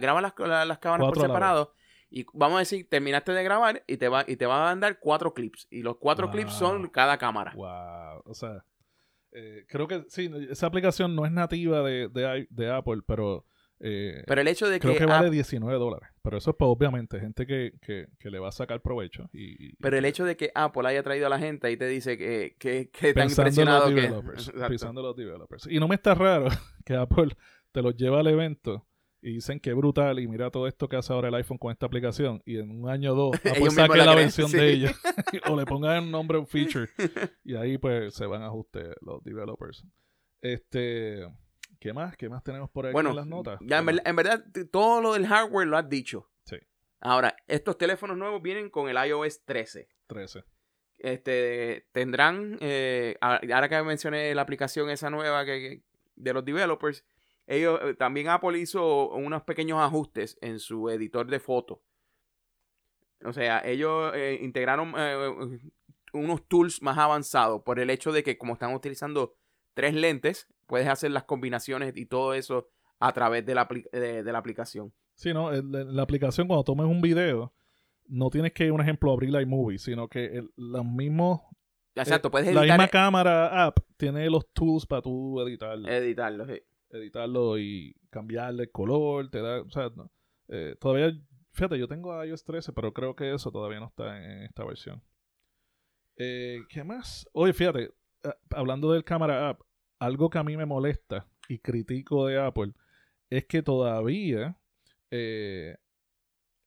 las, cámaras por separado. Y vamos a decir, terminaste de grabar y te va, y te va a dar cuatro clips. Y los cuatro clips son cada cámara. Wow. O sea, eh, creo que sí, esa aplicación no es nativa de, de, de Apple, pero eh, pero el hecho de que. Creo que vale 19 dólares. Pero eso es pues, obviamente gente que, le va a sacar provecho. Y, pero el hecho de que Apple haya traído a la gente y te dice que, que, que tan impresionado que. Pensando los developers. Y no me está raro que Apple te los lleva al evento y dicen que brutal y mira todo esto que hace ahora el iPhone con esta aplicación y en un año o dos Apple saque la, versión de ella o le pongan un nombre un feature y ahí pues se van a ajustar los developers. Este ¿Qué más? ¿Qué más tenemos por ahí en las notas? Ya, en, verdad, todo lo del hardware lo has dicho. Sí. Ahora, estos teléfonos nuevos vienen con el iOS 13. 13. Este, tendrán, eh, ahora que mencioné la aplicación esa nueva que, de los developers, ellos, eh, también Apple hizo unos pequeños ajustes en su editor de fotos. O sea, ellos eh, integraron unos tools más avanzados por el hecho de que como están utilizando tres lentes, puedes hacer las combinaciones y todo eso a través de la, de, la aplicación. Sí, ¿no? La, aplicación cuando tomes un video, no tienes que, un ejemplo, abrir iMovie, sino que los mismos Exacto, puedes Eh, La editar, misma cámara app tiene los tools para tú editarlo. editarlo. sí. editarlo y cambiarle el color, te da, o sea, no, eh, todavía, fíjate, yo tengo iOS 13, pero creo que eso todavía no está en, esta versión. Eh, ¿Qué más? Oye, fíjate, eh, hablando del cámara app, algo que a mí me molesta y critico de Apple es que todavía eh,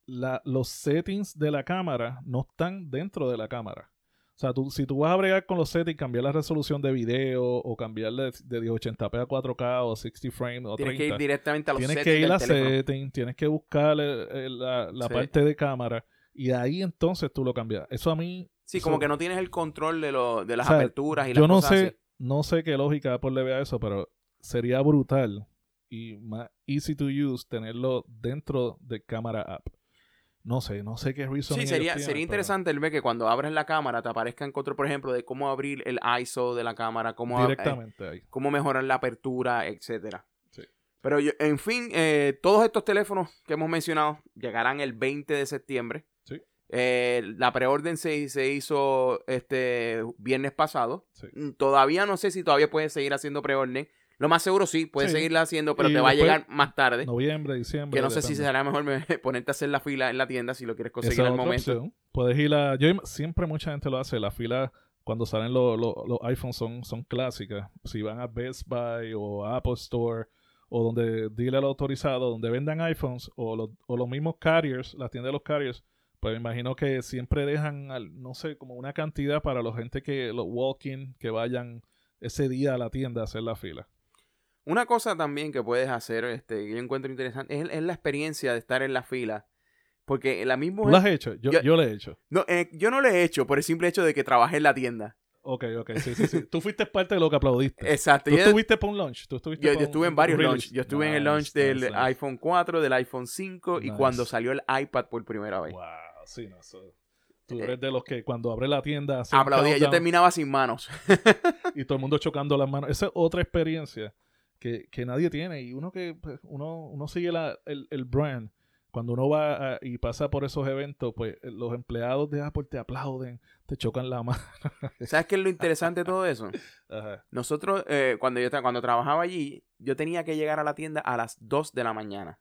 la- los settings de la cámara no están dentro de la cámara. O sea, tú, si tú vas a bregar con los settings, cambiar la resolución de video o cambiarle de 1080p a 4K o 60 frames o Tienes 30, que ir directamente a los tienes settings que ir a settings, tienes que buscar el- el- la, la Sí. parte de cámara y ahí entonces tú lo cambias. Eso a mí... Sí, como que no tienes el control de, lo, de las O sea, aperturas y las yo no cosas sé, así. No sé qué lógica Apple le vea eso, pero sería brutal y más easy to use tenerlo dentro de cámara app. No sé, no sé qué reason Sí, sería, tienen, sería interesante el ver que cuando abres la cámara te aparezca en control, por ejemplo, de cómo abrir el ISO de la cámara, cómo, eh, directamente ahí. cómo mejorar la apertura, etcétera. Sí. Pero yo- en fin, eh, todos estos teléfonos que hemos mencionado llegarán el 20 de septiembre. Eh, la preorden se, se hizo este viernes pasado. Sí. Mm, Todavía no sé si todavía puedes seguir haciendo preorden. Lo más seguro sí, puedes Sí. seguirla haciendo, pero Y te va a llegar más tarde. Noviembre, diciembre. que no sé si será mejor me- ponerte a hacer la fila en la tienda si lo quieres conseguir al momento. opción. Puedes ir a. Yo siempre mucha gente lo hace. La fila cuando salen los los- los iPhones son, son clásicas. Si van a Best Buy o a Apple Store o donde dealer autorizado, donde vendan iPhones o los, o los mismos carriers, las tiendas de los carriers, pues me imagino que siempre dejan, al- no sé, como una cantidad para la gente que, los walk-in, que vayan ese día a la tienda a hacer la fila. Una cosa también que puedes hacer, este, que yo encuentro interesante, es, es la experiencia de estar en la fila. Porque la misma ¿Tú lo has hecho? Yo, Yo- yo lo he hecho. No, eh, yo no lo he hecho por el simple hecho de que trabajé en la tienda. Ok, ok, sí, sí, sí. Tú fuiste parte de lo que aplaudiste. Exacto. ¿Tú Yo, estuviste para un launch? ¿Tú estuviste yo- estuve en varios launch. Yo estuve en el launch del nice, iPhone 4, del iPhone 5 y cuando salió el iPad por primera vez. Wow, sí, no, eso- Tú Eh, eres de los que cuando abre la tienda hace Aplaudía. Yo terminaba sin manos. y todo el mundo chocando las manos. Esa es otra experiencia que, que nadie tiene. Y uno que pues, uno, uno sigue la- el, el brand. Cuando uno va a- y pasa por esos eventos, pues eh, los empleados de Apple te aplauden, te chocan la mano. ¿Sabes qué es lo interesante de todo eso? Ajá. Nosotros, eh, cuando yo cuando trabajaba allí, yo tenía que llegar a la tienda a las 2 de la mañana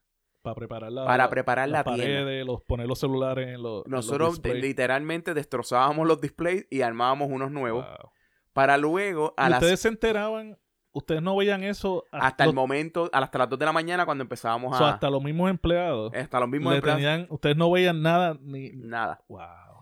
Para preparar la, para preparar la tienda. paredes, los, poner los celulares en los. en los Nosotros literalmente destrozábamos los displays y armábamos unos nuevos Wow. para luego a ¿Y las, ustedes se enteraban, ustedes no veían eso hasta el los- momento, hasta las 2 de la mañana cuando empezábamos o sea, a... hasta los mismos empleados. hasta los mismos le empleados. tenían, ustedes no veían nada ni. Nada. Wow.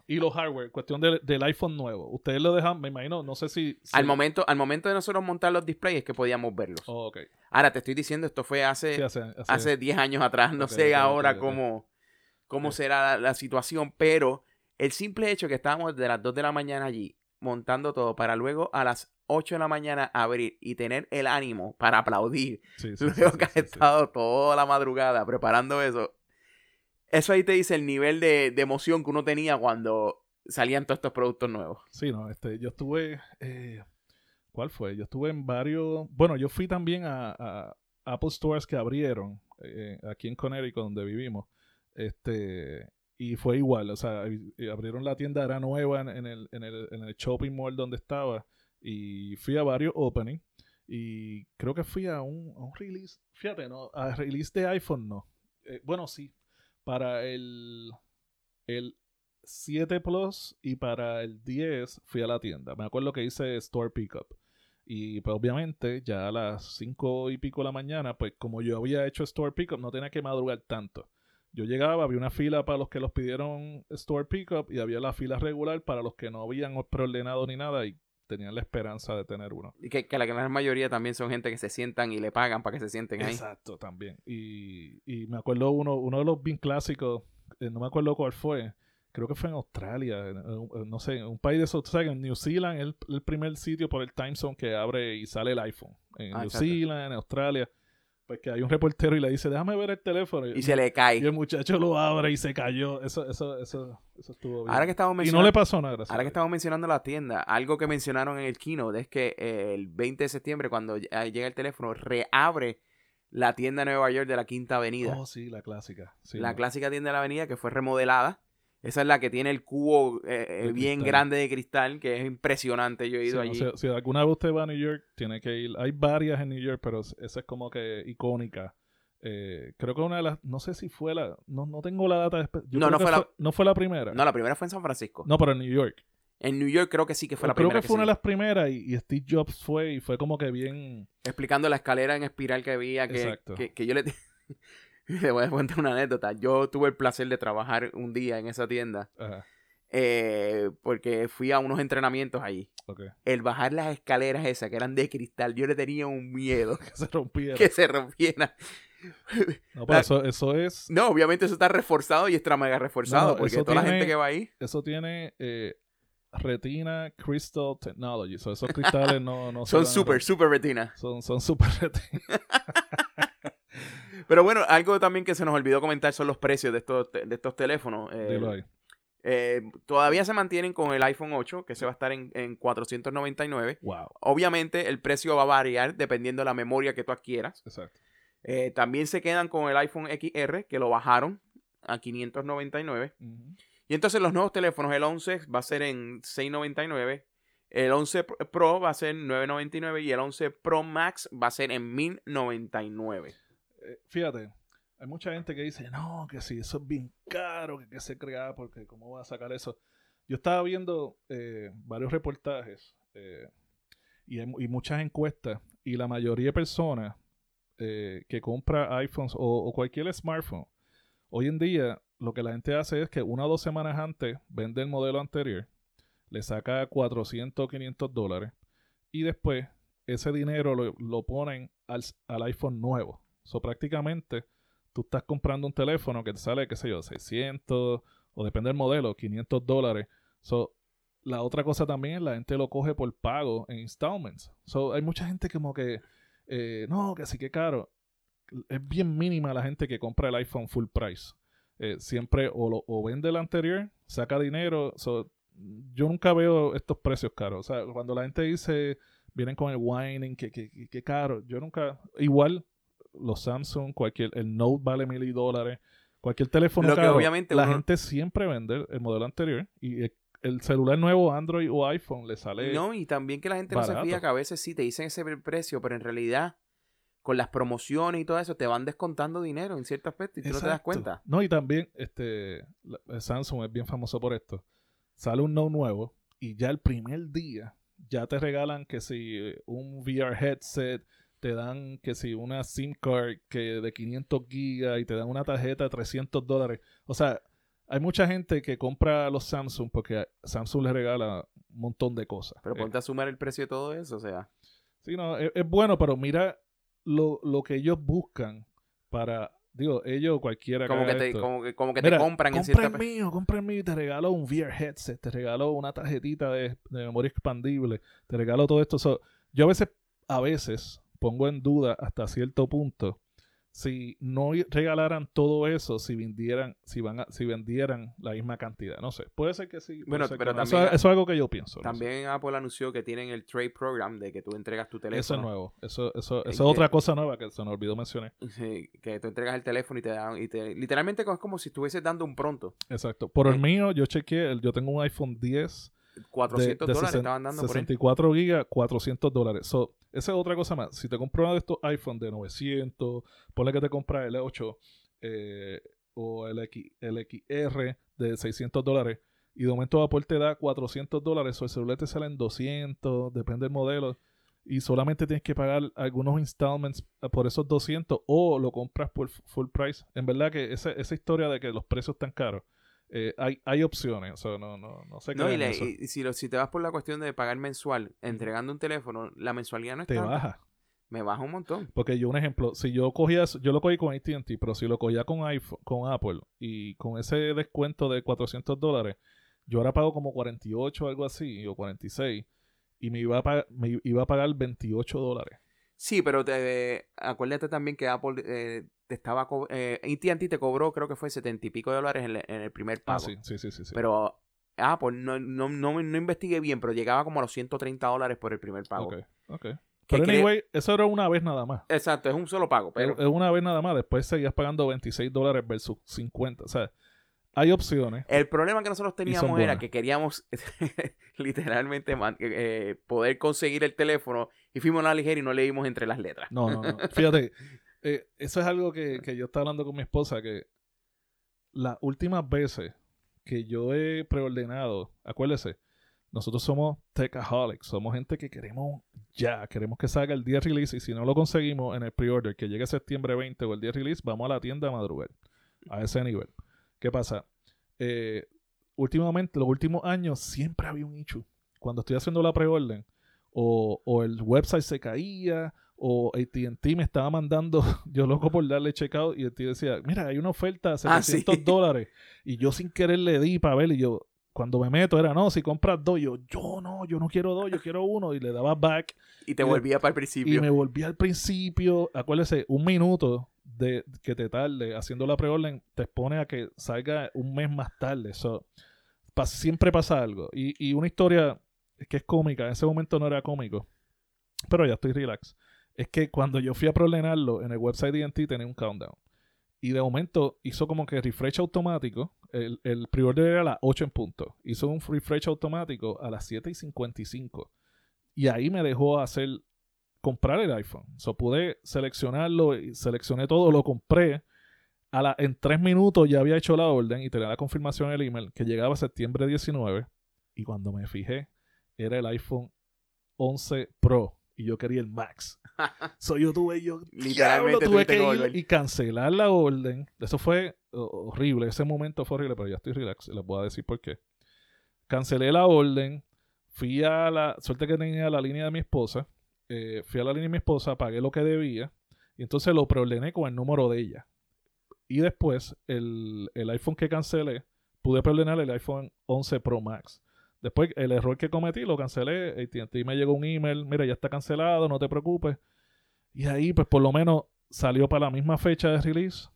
Y los hardware, cuestión del- del iPhone nuevo. Ustedes lo dejan, me imagino, no sé si. si- Al momento, al momento de nosotros montar los displays es que podíamos verlos. Oh. Ahora te estoy diciendo, esto fue hace, Sí, hace, hace- hace 10 años atrás. No sé ahora cómo, cómo será la, la situación, pero el simple hecho que estábamos de las 2 de la mañana allí montando todo para luego a las 8 de la mañana abrir y tener el ánimo para aplaudir sí, sí, luego que has estado toda la madrugada preparando eso. Eso ahí te dice el nivel de, de emoción que uno tenía cuando salían todos estos productos nuevos. Sí, no, este, yo estuve. eh, ¿Cuál fue? Yo estuve en varios. Bueno, yo fui también a, Apple Stores que abrieron eh, aquí en Connecticut, donde vivimos. Este. Y fue igual, o sea, y abrieron la tienda, era nueva en, en el, en, el, en el shopping mall donde estaba. Y fui a varios openings. Y creo que fui a un, a un release. Fíjate, no, a release de iPhone no. Eh, bueno, sí. Para el, el 7 Plus y para el 10 fui a la tienda. Me acuerdo que hice Store Pickup. Y pues obviamente ya a las 5 y pico de la mañana, pues como yo había hecho Store Pickup, no tenía que madrugar tanto. Yo llegaba, había una fila para los que los pidieron Store Pickup y había la fila regular para los que no habían preordenado ni nada y tenían la esperanza de tener uno. Y que, que la gran mayoría también son gente que se sientan y le pagan para que se sienten ahí. Exacto, también. Y, y me acuerdo uno, uno de los bien clásicos, eh, no me acuerdo cuál fue, creo que fue en Australia, en- en- no sé, en un país de esos, ¿sabes? En New Zealand el, el primer sitio por el time zone que abre y sale el iPhone. En Ah, New exacto. Zealand, en Australia, pues que hay un reportero y le dice, déjame ver el teléfono. Y se le cae. y el muchacho lo abre y se cayó. Eso, eso, eso, eso estuvo bien. Ahora que estamos y no mencionando, le pasó nada, gracias. ahora que estamos mencionando la tienda, algo que mencionaron en el keynote es que eh, el 20 de septiembre, cuando ah, llega el teléfono, reabre la tienda de Nueva York de la Quinta Avenida. Oh, sí, la clásica. Sí, la no. clásica tienda de la avenida que fue remodelada. Esa es la que tiene el cubo eh, eh, bien cristal. grande de cristal, que es impresionante. Yo he Sí, ido no, allí. si, si alguna vez usted va a New York, tiene que ir. Hay varias en New York, pero esa es como que icónica. Eh, creo que una de las. No sé si fue la. No, no tengo la data. yo No, creo no fue la- no fue la primera. No, la primera fue en San Francisco. No, pero en New York. En New York creo que sí que fue la creo primera. que fue una de las primeras y, y Steve Jobs fue y fue como que bien. Explicando la escalera en espiral que había, que, Exacto. que, que yo le... le voy a contar una anécdota. Yo tuve el placer de trabajar un día en esa tienda Ajá, eh, porque fui a unos entrenamientos allí. ok. El bajar las escaleras esas que eran de cristal, yo le tenía un miedo Que se rompiera. que se rompieran. No, pero eso, eso es. No, obviamente eso está reforzado y extra mega reforzado No, porque toda la gente que va ahí... Eso tiene eh, Retina Crystal Technology. So, esos cristales no, no Son romper. súper retina. Son, son super retina. Pero bueno, algo también que se nos olvidó comentar son los precios de estos, de estos teléfonos. Eh, eh, todavía se mantienen con el iPhone 8, que se va a estar en, en 499. Wow. Obviamente el precio va a variar dependiendo de la memoria que tú adquieras. Exacto. Eh, también se quedan con el iPhone XR, que lo bajaron a 599. Ujú. Y entonces los nuevos teléfonos, el 11 va a ser en 699. El 11 Pro- Pro va a ser en 999 y el 11 Pro Max va a ser en 1099. Eh, fíjate, hay mucha gente que dice, no, que si eso es bien caro, que, se crea, porque cómo va a sacar eso. Yo estaba viendo eh, varios reportajes eh, y, muchas encuestas, y la mayoría de personas que compra iPhones o, cualquier smartphone, hoy en día lo que la gente hace es que una o dos semanas antes vende el modelo anterior, le saca 400 o 500 dólares, y después ese dinero lo, ponen al iPhone nuevo. So, prácticamente, tú estás comprando un teléfono que te sale, qué sé yo, 600 o depende del modelo, 500 dólares. So, la otra cosa también la gente lo coge por pago en installments. So, hay mucha gente como que, eh, no, que sí que caro. Es bien mínima la gente que compra el iPhone full price. Eh, siempre o, o vende el anterior, saca dinero. So, yo nunca veo estos precios caros. O sea, cuando la gente dice, vienen con el whining, que, que, que- que caro. Yo nunca, igual, los Samsung, cualquier, el Note vale mil y dólares. Cualquier teléfono Lo que obviamente la uno- gente siempre vende el modelo anterior y el, el celular nuevo, Android o iPhone, le sale No, y también que la gente no se fija que a veces sí te dicen ese precio, pero en realidad con las promociones y todo eso te van descontando dinero en cierto aspecto y tú no te das cuenta. No, y también este Samsung es bien famoso por esto. Sale un Note nuevo y ya el primer día ya te regalan que si un VR headset, te dan que si una SIM card que de 500 gigas y te dan una tarjeta de 300 dólares. O sea, hay mucha gente que compra los Samsung porque Samsung les regala un montón de cosas. Pero Eh, ponte a sumar el precio de todo eso, o sea. Sí, no, es, es bueno, pero mira lo, lo que ellos buscan para, digo, ellos cualquiera Como que te, esto. como que, como que Mira, te compran en cierta el mío, compra el mío y te regalo un VR headset, te regalo una tarjetita de, de memoria expandible, te regalo todo esto. So, yo a veces, a veces pongo en duda hasta cierto punto si no regalaran todo eso, si vendieran, si van a- si vendieran la misma cantidad. No sé, puede ser que sí. Bueno, pero no. también- eso, eso es algo que yo pienso. no sé. También Apple anunció que tienen el trade program de que tú entregas tu Eso teléfono. es nuevo. Eso, eso, Eh, eso es que- otra cosa nueva que se nos olvidó mencionar. Sí, que tú entregas el teléfono y te dan, y te, literalmente es como si estuvieses dando un pronto. Exacto. Por el Eh. mío, yo chequeé, yo tengo un iPhone 10 400 de, de dólares 60 estaban dando por él. 64 gigas, 400 dólares. So, esa es otra cosa más. Si te compras uno de estos iPhone de 900, ponle que te compras el 8 eh, o el, XR de 600 dólares y de momento Apple te da 400 dólares o el celular te sale en 200, depende del modelo. Y solamente tienes que pagar algunos installments eh, por esos 200 o lo compras por full price. En verdad que esa, esa historia de que los precios están caros, eh, hay, hay opciones. O sea, no, no, no sé No, y, crean le- eso. y- y si, lo- si te vas por la cuestión de pagar mensual, entregando un teléfono, la mensualidad no es te baja. Me baja un montón. Porque yo, un ejemplo, si yo cogía, yo lo cogí con ATT, pero si lo cogía con iPhone, con Apple y con ese descuento de 400 dólares, yo ahora pago como 48 o algo así, o 46, y me iba a, me iba a pagar 28 dólares. Sí, pero te, acuérdate también que Apple eh, te estaba... Eh, AT&T te cobró, creo que fue 70 y pico de dólares en, el- en el primer pago. Ah, sí, sí, sí, sí. sí. Pero Apple, no, no, no, no investigué bien, pero llegaba como a los 130 dólares por el primer pago. Ok, ok. Que Pero anyway, eso era una vez nada más. Exacto, es un solo pago, pero... Es una vez nada más. Después seguías pagando 26 dólares versus 50. O sea, Hay opciones. El problema que nosotros teníamos era que queríamos literalmente man- eh, poder conseguir el teléfono y fuimos a la ligera y no leímos entre las letras. No, no, no. Fíjate, eh, eso es algo que, que yo estaba hablando con mi esposa, que las últimas veces que yo he preordenado, acuérdese, nosotros somos techaholics, somos gente que queremos ya, queremos que salga el día release y si no lo conseguimos en el pre-order, que llegue septiembre 20 o el día release, vamos a la tienda a madrugar, a ese nivel. ¿Qué pasa? Eh, últimamente, los últimos años, siempre había un issue. Cuando estoy haciendo la preorden, o, o el website se caía, o AT&T me estaba mandando, yo loco por darle checkout, y AT&T decía, mira, hay una oferta de Ah, sí. 700 dólares, y yo sin querer le di para ver, y yo, cuando me meto era, no, si compras dos, yo, yo no, yo no quiero dos, yo quiero uno, y le daba back, Y te Y- volvía para el y principio. me volví al principio, acuérdese, un minuto de que te tarde haciendo la preorden te expone a que salga un mes más tarde. So, pa- siempre pasa algo. Y, y una historia que es cómica, en ese momento no era cómico, pero ya estoy relax. Es que cuando yo fui a preordenarlo en el website de DNT tenía un countdown. Y de momento hizo como que refresh automático. El, el pre-order era a las 8 en punto. Hizo un refresh automático a las 7 y 55. Y ahí me dejó hacer comprar el iPhone. So pude seleccionarlo y seleccioné todo, lo compré. A la, en tres minutos ya había hecho la orden y tenía la confirmación en el email que llegaba septiembre 19. Y cuando me fijé, era el iPhone 11 Pro. Y yo quería el Max. So yo tuve, yo Literalmente tuve que ir y cancelar la orden. Eso fue horrible. Ese momento fue horrible, pero ya estoy relax. Les voy a decir por qué. Cancelé la orden. Fui a la. Suerte que tenía la línea de mi esposa. eh, fui a la línea de mi esposa, pagué lo que debía. Y entonces lo preordené con el número de ella. Y después, el, el iPhone que cancelé, pude preordenar el iPhone 11 Pro Max. Después, el error que cometí lo cancelé. AT&T me llegó un email. Mira, ya está cancelado, no te preocupes. Y ahí, pues por lo menos salió para la misma fecha de release.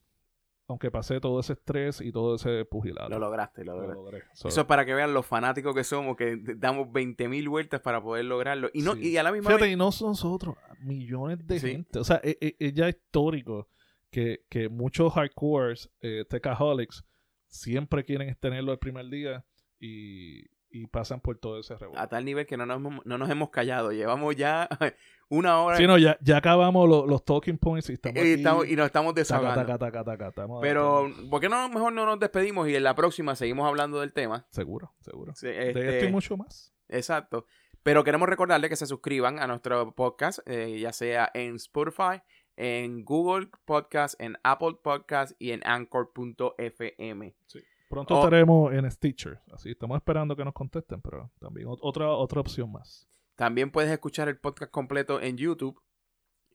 Aunque pasé todo ese estrés y todo ese pugilato. Lo lograste, lo logré. So, Eso es para que vean los fanáticos que somos, que damos 20.000 vueltas para poder lograrlo. Y no Sí. y a la misma Fíjate, vez... y no son nosotros, millones de Sí. gente. O sea, es, es- es ya histórico que, que muchos hardcores, eh, techaholics, siempre quieren tenerlo el primer día y, y pasan por todo ese revuelo. A tal nivel que no nos, hemos- no nos hemos callado. Llevamos ya una hora Sí, no, ya, ya acabamos lo- los talking points y estamos y, aquí. estamos- y nos estamos taca, desahogando. taca, taca, taca, Pero, ¿por qué no mejor no nos despedimos y en la próxima seguimos hablando del tema? Seguro, seguro. Sí, De este, esto y mucho más. Exacto. Pero queremos recordarles que se suscriban a nuestro podcast, eh, ya sea en Spotify, en Google Podcast, en Apple Podcast y en Anchor.fm. Pronto Oh. estaremos en Stitcher. Así estamos esperando que nos contesten, pero también ot- otra, otra opción más. También puedes escuchar el podcast completo en YouTube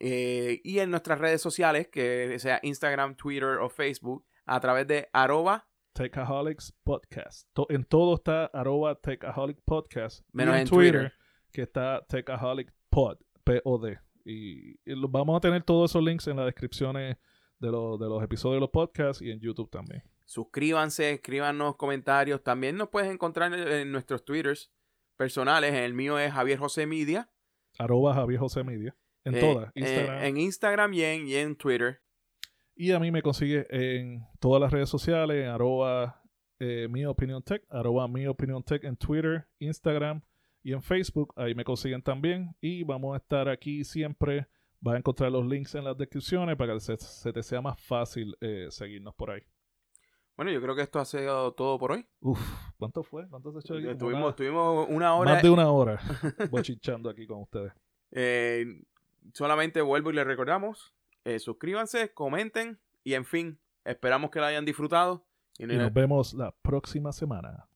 eh, y en nuestras redes sociales, que sea Instagram, Twitter o Facebook, a través de arroba Techaholics Podcast. To- en todo está arroba Techaholic Podcast. Menos en Twitter. que está Techaholic Pod, P-O-D. Y, y lo- vamos a tener todos esos links en las descripciones de, los- de los episodios de los podcasts y en YouTube también. Suscríbanse, escríbanos comentarios. También nos puedes encontrar en, nuestros Twitters personales. El mío es Javier José Media. Arroba Javier José Media. En Eh, todas. eh, Instagram. en Instagram y en, y en Twitter. Y a mí me consigue en todas las redes sociales, arroba eh, mi opinión tech, arroba mi opinión tech en Twitter, Instagram y en Facebook. Ahí me consiguen también. Y vamos a estar aquí siempre. Vas a encontrar los links en las descripciones para que se, se te sea más fácil eh, seguirnos por ahí. Bueno, yo creo que esto ha sido todo por hoy. Uf, ¿cuánto fue? ¿Cuánto se echó aquí? Como Estuvimos, una- estuvimos una hora. más de una hora bochichando aquí con ustedes. Eh, solamente vuelvo y les recordamos. eh, suscríbanse, comenten y en fin, esperamos que la hayan disfrutado. Y nos vemos la próxima semana.